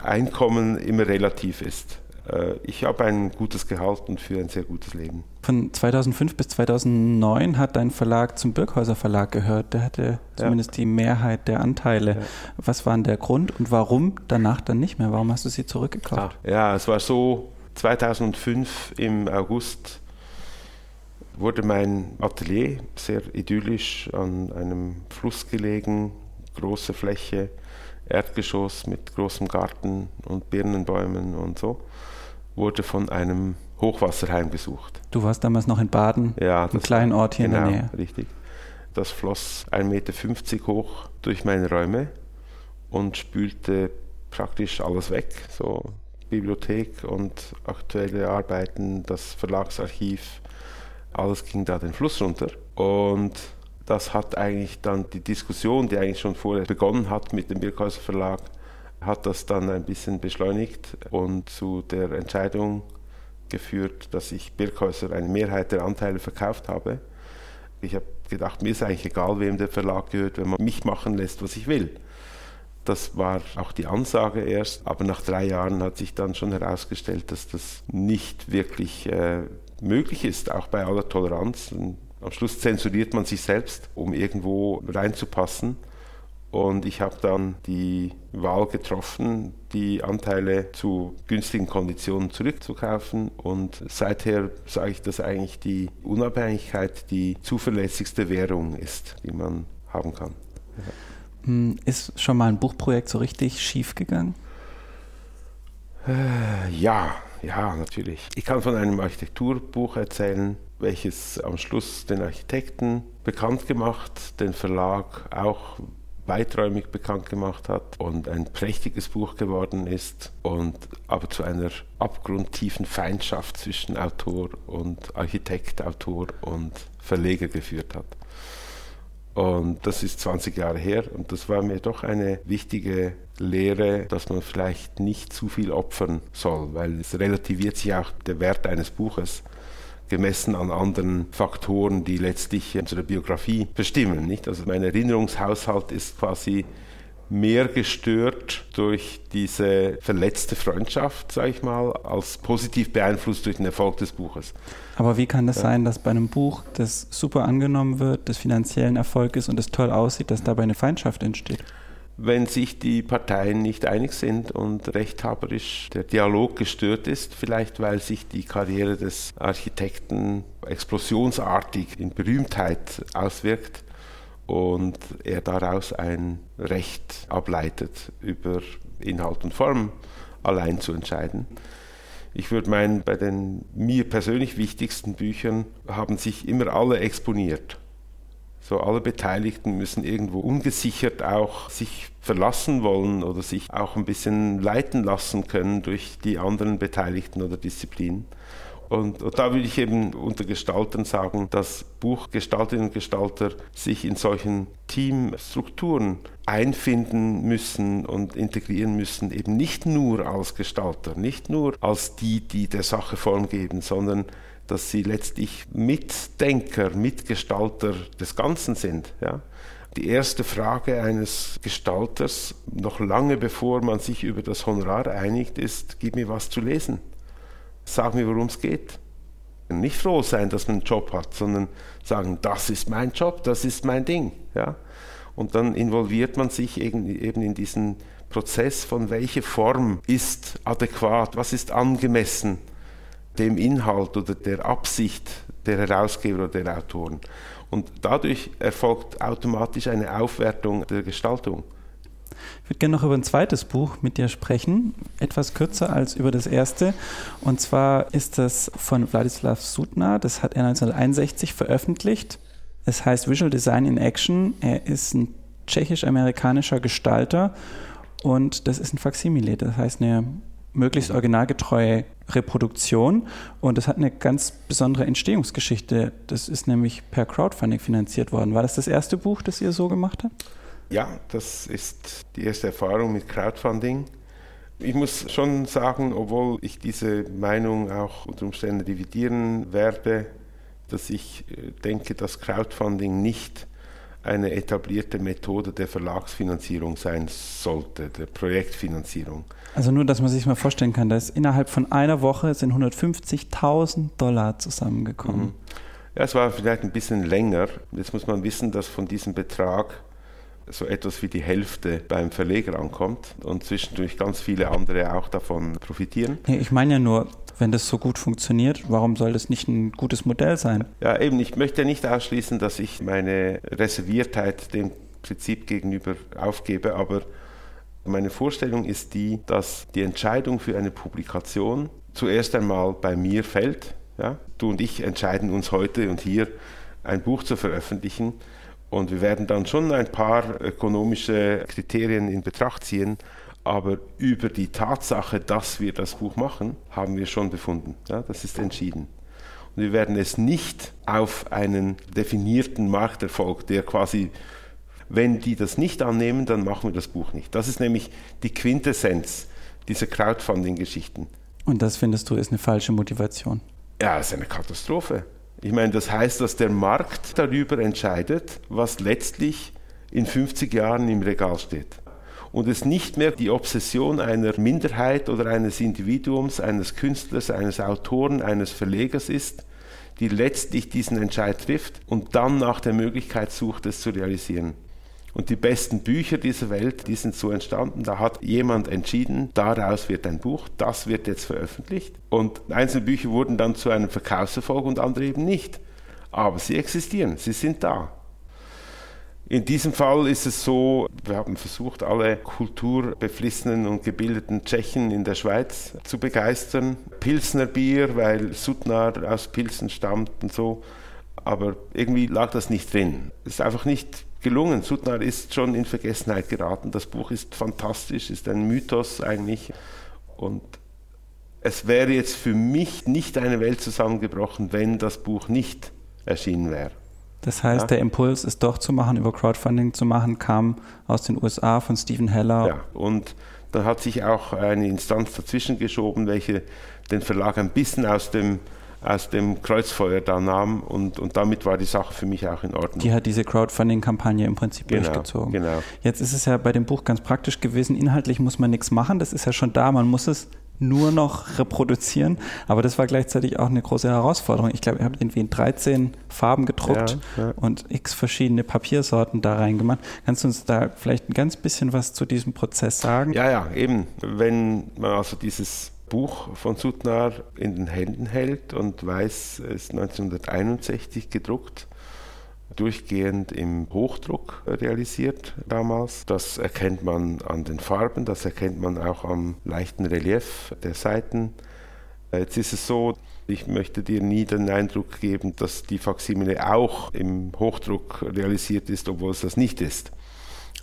Einkommen immer relativ ist. Äh, ich habe ein gutes Gehalt und für ein sehr gutes Leben. Von 2005 bis 2009 hat dein Verlag zum Birkhäuser Verlag gehört. Der hatte zumindest ja. die Mehrheit der Anteile. Ja. Was war denn der Grund und warum danach dann nicht mehr? Warum hast du sie zurückgekauft? Ja, es war so, 2005 im August wurde mein Atelier sehr idyllisch an einem Fluss gelegen, große Fläche, Erdgeschoss mit großem Garten und Birnenbäumen und so, wurde von einem Hochwasser heimgesucht. Du warst damals noch in Baden, ja, einem kleinen Ort hier genau, in der genau, Nähe. richtig. Das floss 1,50 Meter hoch durch meine Räume und spülte praktisch alles weg, so Bibliothek und aktuelle Arbeiten, das Verlagsarchiv, alles ging da den Fluss runter. Und Das hat eigentlich dann die Diskussion, die eigentlich schon vorher begonnen hat mit dem Birkhäuser Verlag, hat das dann ein bisschen beschleunigt und zu der Entscheidung geführt, dass ich Birkhäuser eine Mehrheit der Anteile verkauft habe. Ich habe gedacht, mir ist eigentlich egal, wem der Verlag gehört, wenn man mich machen lässt, was ich will. Das war auch die Ansage erst, aber nach drei Jahren hat sich dann schon herausgestellt, dass das nicht wirklich äh, möglich ist, auch bei aller Toleranz. Und am Schluss zensuriert man sich selbst, um irgendwo reinzupassen. Und ich habe dann die Wahl getroffen, die Anteile zu günstigen Konditionen zurückzukaufen. Und seither sage ich, dass eigentlich die Unabhängigkeit die zuverlässigste Währung ist, die man haben kann. Hm, ist schon mal ein Buchprojekt so richtig schief gegangen? Äh, ja, ja, natürlich. Ich kann von einem Architekturbuch erzählen, welches am Schluss den Architekten bekannt gemacht, den Verlag auch weiträumig bekannt gemacht hat und ein prächtiges Buch geworden ist und aber zu einer abgrundtiefen Feindschaft zwischen Autor und Architekt, Autor und Verleger geführt hat. Und das ist 20 Jahre her und das war mir doch eine wichtige Lehre, dass man vielleicht nicht zu viel opfern soll, weil es relativiert sich auch der Wert eines Buches gemessen an anderen Faktoren, die letztlich unsere Biografie bestimmen. Nicht? Also mein Erinnerungshaushalt ist quasi mehr gestört durch diese verletzte Freundschaft, sage ich mal, als positiv beeinflusst durch den Erfolg des Buches. Aber wie kann das sein, dass bei einem Buch, das super angenommen wird, das finanziellen Erfolg ist und es toll aussieht, dass dabei eine Feindschaft entsteht? wenn sich die Parteien nicht einig sind und rechthaberisch der Dialog gestört ist, vielleicht weil sich die Karriere des Architekten explosionsartig in Berühmtheit auswirkt und er daraus ein Recht ableitet, über Inhalt und Form allein zu entscheiden. Ich würde meinen, bei den mir persönlich wichtigsten Büchern haben sich immer alle exponiert. So alle Beteiligten müssen irgendwo ungesichert auch sich verlassen wollen oder sich auch ein bisschen leiten lassen können durch die anderen Beteiligten oder Disziplinen. Und, und, da würde ich eben unter Gestaltern sagen, dass Buchgestalterinnen und Gestalter sich in solchen Teamstrukturen einfinden müssen und integrieren müssen, eben nicht nur als Gestalter, nicht nur als die, die der Sache Form geben, sondern dass sie letztlich Mitdenker, Mitgestalter des Ganzen sind. Ja? Die erste Frage eines Gestalters, noch lange bevor man sich über das Honorar einigt, ist, gib mir was zu lesen. Sag mir, worum es geht. Nicht froh sein, dass man einen Job hat, sondern sagen, das ist mein Job, das ist mein Ding. Ja? Und dann involviert man sich eben in diesen Prozess von welche Form ist adäquat, was ist angemessen dem Inhalt oder der Absicht der Herausgeber oder der Autoren. Und dadurch erfolgt automatisch eine Aufwertung der Gestaltung. Ich würde gerne noch über ein zweites Buch mit dir sprechen, etwas kürzer als über das erste. Und zwar ist das von Wladislav Sutna, das hat er 1961 veröffentlicht. Es heißt Visual Design in Action. Er ist ein tschechisch-amerikanischer Gestalter und das ist ein Faksimile, das heißt eine möglichst originalgetreue Reproduktion und das hat eine ganz besondere Entstehungsgeschichte. Das ist nämlich per Crowdfunding finanziert worden. War das das erste Buch, das ihr so gemacht habt? Ja, das ist die erste Erfahrung mit Crowdfunding. Ich muss schon sagen, obwohl ich diese Meinung auch unter Umständen revidieren werde, dass ich äh, denke, dass Crowdfunding nicht eine etablierte Methode der Verlagsfinanzierung sein sollte, der Projektfinanzierung. Also nur, dass man sich mal vorstellen kann, dass innerhalb von einer Woche sind 150.000 Dollar zusammengekommen. Mhm. Ja, es war vielleicht ein bisschen länger. Jetzt muss man wissen, dass von diesem Betrag so etwas wie die Hälfte beim Verleger ankommt und zwischendurch ganz viele andere auch davon profitieren. Nee, ich meine ja nur, wenn das so gut funktioniert, warum soll das nicht ein gutes Modell sein? Ja, eben, ich möchte nicht ausschließen, dass ich meine Reserviertheit dem Prinzip gegenüber aufgebe, aber meine Vorstellung ist die, dass die Entscheidung für eine Publikation zuerst einmal bei mir fällt. Ja? Du und ich entscheiden uns heute und hier ein Buch zu veröffentlichen. Und wir werden dann schon ein paar ökonomische Kriterien in Betracht ziehen. Aber über die Tatsache, dass wir das Buch machen, haben wir schon befunden. Ja, das ist entschieden. Und wir werden es nicht auf einen definierten Markterfolg, der quasi, wenn die das nicht annehmen, dann machen wir das Buch nicht. Das ist nämlich die Quintessenz dieser Crowdfunding-Geschichten. Und das findest du ist eine falsche Motivation? Ja, es ist eine Katastrophe. Ich meine, das heißt, dass der Markt darüber entscheidet, was letztlich in 50 Jahren im Regal steht. Und es nicht mehr die Obsession einer Minderheit oder eines Individuums, eines Künstlers, eines Autoren, eines Verlegers ist, die letztlich diesen Entscheid trifft und dann nach der Möglichkeit sucht, es zu realisieren. Und die besten Bücher dieser Welt, die sind so entstanden. Da hat jemand entschieden, daraus wird ein Buch, das wird jetzt veröffentlicht. Und einzelne Bücher wurden dann zu einem Verkaufserfolg und andere eben nicht. Aber sie existieren, sie sind da. In diesem Fall ist es so, wir haben versucht, alle kulturbeflissenen und gebildeten Tschechen in der Schweiz zu begeistern. Pilsner Bier, weil Sutnar aus Pilsen stammt und so. Aber irgendwie lag das nicht drin. Es ist einfach nicht gelungen. Sutnar ist schon in Vergessenheit geraten. Das Buch ist fantastisch, ist ein Mythos eigentlich. Und es wäre jetzt für mich nicht eine Welt zusammengebrochen, wenn das Buch nicht erschienen wäre. Das heißt, ja? der Impuls, es doch zu machen, über Crowdfunding zu machen, kam aus den USA von Stephen Heller. Ja, und dann hat sich auch eine Instanz dazwischen geschoben, welche den Verlag ein bisschen aus dem aus dem Kreuzfeuer da nahm und, und damit war die Sache für mich auch in Ordnung. Die hat diese Crowdfunding-Kampagne im Prinzip genau, durchgezogen. Genau. Jetzt ist es ja bei dem Buch ganz praktisch gewesen, inhaltlich muss man nichts machen, das ist ja schon da, man muss es nur noch reproduzieren, aber das war gleichzeitig auch eine große Herausforderung. Ich glaube, ihr habt irgendwie in 13 Farben gedruckt ja, ja. und x verschiedene Papiersorten da reingemacht. Kannst du uns da vielleicht ein ganz bisschen was zu diesem Prozess sagen? Ja, ja, eben. Wenn man also dieses Buch von Sutnar in den Händen hält und weiß, es ist 1961 gedruckt, durchgehend im Hochdruck realisiert damals. Das erkennt man an den Farben, das erkennt man auch am leichten Relief der Seiten. Jetzt ist es so, ich möchte dir nie den Eindruck geben, dass die Faximile auch im Hochdruck realisiert ist, obwohl es das nicht ist.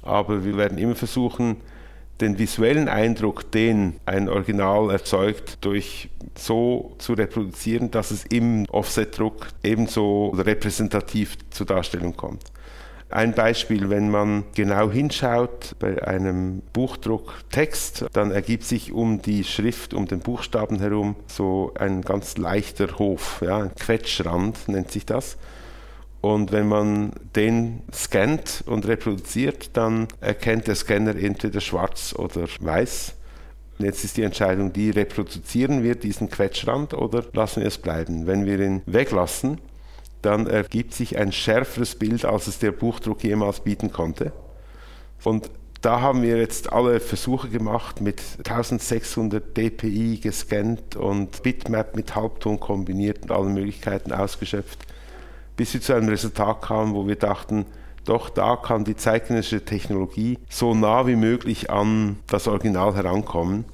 Aber wir werden immer versuchen, den visuellen Eindruck, den ein Original erzeugt, durch so zu reproduzieren, dass es im Offsetdruck ebenso repräsentativ zur Darstellung kommt. Ein Beispiel, wenn man genau hinschaut bei einem Buchdruck Text, dann ergibt sich um die Schrift, um den Buchstaben herum so ein ganz leichter Hof, ja, ein Quetschrand nennt sich das. Und wenn man den scannt und reproduziert, dann erkennt der Scanner entweder schwarz oder weiß. Jetzt ist die Entscheidung, die reproduzieren wir diesen Quetschrand oder lassen wir es bleiben. Wenn wir ihn weglassen, dann ergibt sich ein schärferes Bild, als es der Buchdruck jemals bieten konnte. Und da haben wir jetzt alle Versuche gemacht, mit 1600 dpi gescannt und Bitmap mit Halbton kombiniert und alle Möglichkeiten ausgeschöpft bis wir zu einem Resultat kamen, wo wir dachten, doch da kann die zeitgenössische Technologie so nah wie möglich an das Original herankommen,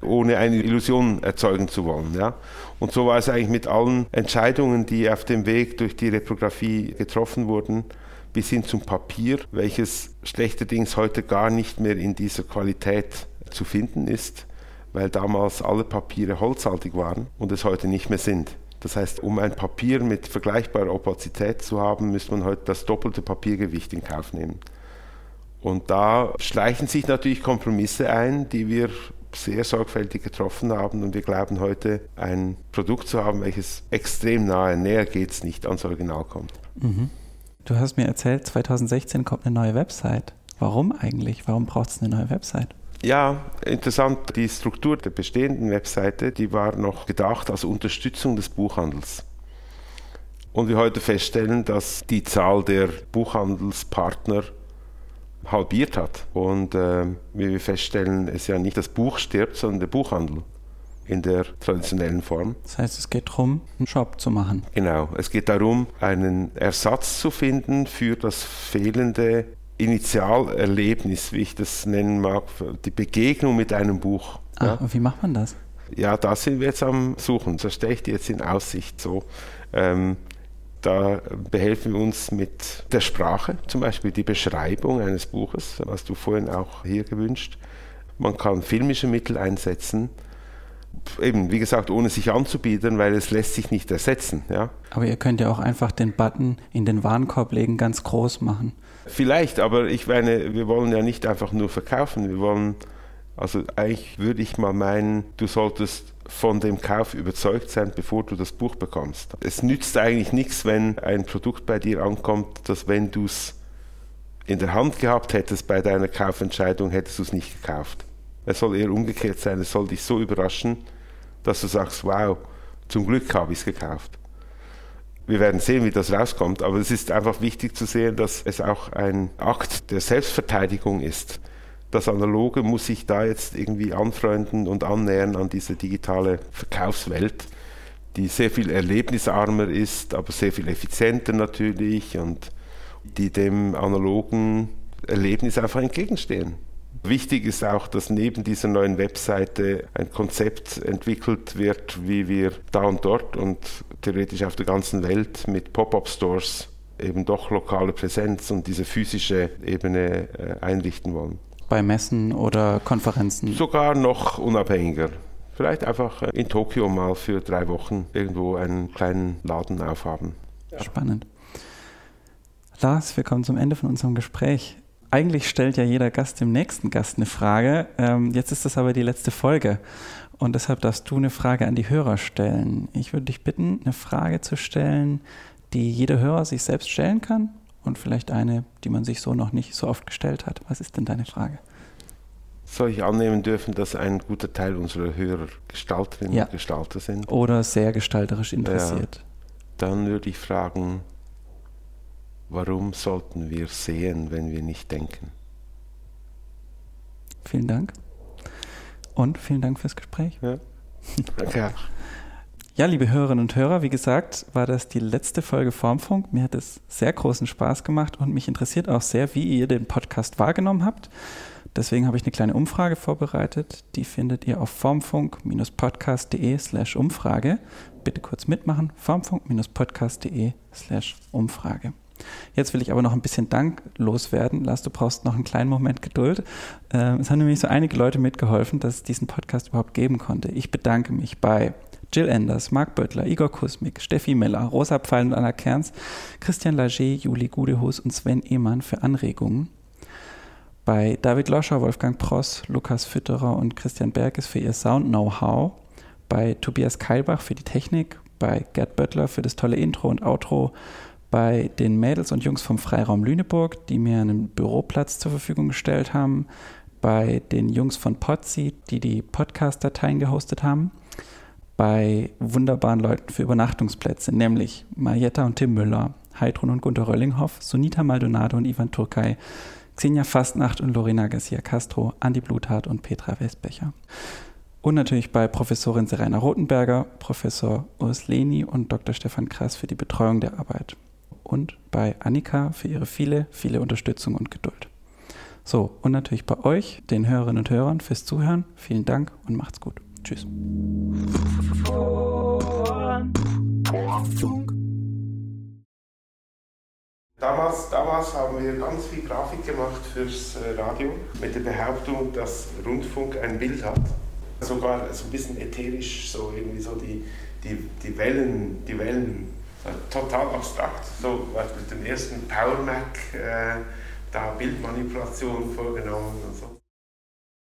ohne eine Illusion erzeugen zu wollen. Ja? Und so war es eigentlich mit allen Entscheidungen, die auf dem Weg durch die Reprographie getroffen wurden, bis hin zum Papier, welches schlechterdings heute gar nicht mehr in dieser Qualität zu finden ist, weil damals alle Papiere holzhaltig waren und es heute nicht mehr sind. Das heißt, um ein Papier mit vergleichbarer Opazität zu haben, müsste man heute das doppelte Papiergewicht in Kauf nehmen. Und da schleichen sich natürlich Kompromisse ein, die wir sehr sorgfältig getroffen haben und wir glauben heute ein Produkt zu haben, welches extrem nahe, näher geht es nicht ans Original kommt. Mhm. Du hast mir erzählt, 2016 kommt eine neue Website. Warum eigentlich? Warum braucht es eine neue Website? Ja, interessant. Die Struktur der bestehenden Webseite, die war noch gedacht als Unterstützung des Buchhandels. Und wir heute feststellen, dass die Zahl der Buchhandelspartner halbiert hat. Und äh, wie wir feststellen, ist ja nicht das Buch stirbt, sondern der Buchhandel in der traditionellen Form. Das heißt, es geht darum, einen Shop zu machen. Genau, es geht darum, einen Ersatz zu finden für das fehlende Initialerlebnis, wie ich das nennen mag, die Begegnung mit einem Buch. Ah, ja. und wie macht man das? Ja, da sind wir jetzt am Suchen. Das stelle ich dir jetzt in Aussicht. So, ähm, da behelfen wir uns mit der Sprache, zum Beispiel die Beschreibung eines Buches, was du vorhin auch hier gewünscht. Man kann filmische Mittel einsetzen. eben, wie gesagt, ohne sich anzubieten, weil es lässt sich nicht ersetzen. Ja. Aber ihr könnt ja auch einfach den Button in den Warenkorb legen, ganz groß machen. Vielleicht, aber ich meine, wir wollen ja nicht einfach nur verkaufen. Wir wollen, also eigentlich würde ich mal meinen, du solltest von dem Kauf überzeugt sein, bevor du das Buch bekommst. Es nützt eigentlich nichts, wenn ein Produkt bei dir ankommt, dass wenn du es in der Hand gehabt hättest bei deiner Kaufentscheidung, hättest du es nicht gekauft. Es soll eher umgekehrt sein, es soll dich so überraschen, dass du sagst, wow, zum Glück habe ich es gekauft. Wir werden sehen, wie das rauskommt, aber es ist einfach wichtig zu sehen, dass es auch ein Akt der Selbstverteidigung ist. Das Analoge muss sich da jetzt irgendwie anfreunden und annähern an diese digitale Verkaufswelt, die sehr viel erlebnisarmer ist, aber sehr viel effizienter natürlich und die dem analogen Erlebnis einfach entgegenstehen. Wichtig ist auch, dass neben dieser neuen Webseite ein Konzept entwickelt wird, wie wir da und dort und theoretisch auf der ganzen Welt mit Pop-up-Stores eben doch lokale Präsenz und diese physische Ebene äh, einrichten wollen. Bei Messen oder Konferenzen? Sogar noch unabhängiger. Vielleicht einfach äh, in Tokio mal für drei Wochen irgendwo einen kleinen Laden aufhaben. Spannend. Lars, wir kommen zum Ende von unserem Gespräch eigentlich stellt ja jeder Gast dem nächsten Gast eine Frage. Ähm, jetzt ist das aber die letzte Folge. Und deshalb darfst du eine Frage an die Hörer stellen. Ich würde dich bitten, eine Frage zu stellen, die jeder Hörer sich selbst stellen kann und vielleicht eine, die man sich so noch nicht so oft gestellt hat. Was ist denn deine Frage? Soll ich annehmen dürfen, dass ein guter Teil unserer Hörer Gestalterinnen ja. und Gestalter sind? Oder sehr gestalterisch interessiert. Ja. Dann würde ich fragen, Warum sollten wir sehen, wenn wir nicht denken? Vielen Dank. Und vielen Dank fürs Gespräch. Ja. Danke. Ja, liebe Hörerinnen und Hörer, wie gesagt, war das die letzte Folge Formfunk. Mir hat es sehr großen Spaß gemacht und mich interessiert auch sehr, wie ihr den Podcast wahrgenommen habt. Deswegen habe ich eine kleine Umfrage vorbereitet. Die findet ihr auf formfunk-podcast.de slash Umfrage. Bitte kurz mitmachen. formfunk-podcast.de slash Umfrage. Jetzt will ich aber noch ein bisschen Dank loswerden. Lars, du brauchst noch einen kleinen Moment Geduld. Ähm, es haben nämlich so einige Leute mitgeholfen, dass es diesen Podcast überhaupt geben konnte. Ich bedanke mich bei Jill Enders, Marc Böttler, Igor Kusmik, Steffi Miller, Rosa Pfeil und Anna Kerns, Christian Lager, Juli Gudehus und Sven Ehmann für Anregungen. Bei David Loscher, Wolfgang Pross, Lukas Fütterer und Christian Berges für ihr Sound-Know-how. Bei Tobias Keilbach für die Technik. Bei Gerd Böttler für das tolle Intro und Outro bei den Mädels und Jungs vom Freiraum Lüneburg, die mir einen Büroplatz zur Verfügung gestellt haben, bei den Jungs von Podseed, die die Podcast-Dateien gehostet haben, bei wunderbaren Leuten für Übernachtungsplätze, nämlich Marietta und Tim Müller, Heidrun und Gunter Röllinghoff, Sunita Maldonado und Ivan Turkay, Xenia Fastnacht und Lorena Garcia Castro, Andi Bluthardt und Petra Westbecher. Und natürlich bei Professorin Serena Rothenberger, Professor Urs Leni und Dr. Stefan Krass für die Betreuung der Arbeit und bei Annika für ihre viele, viele Unterstützung und Geduld. So, und natürlich bei euch, den Hörerinnen und Hörern, fürs Zuhören. Vielen Dank und macht's gut. Tschüss. Damals, damals haben wir ganz viel Grafik gemacht fürs äh, Radio mit der Behauptung, dass Rundfunk ein Bild hat. Sogar so ein bisschen ätherisch, so irgendwie so die, die, die Wellen, die Wellen total abstrakt. So mit dem ersten Power Mac äh, da Bildmanipulation vorgenommen und so.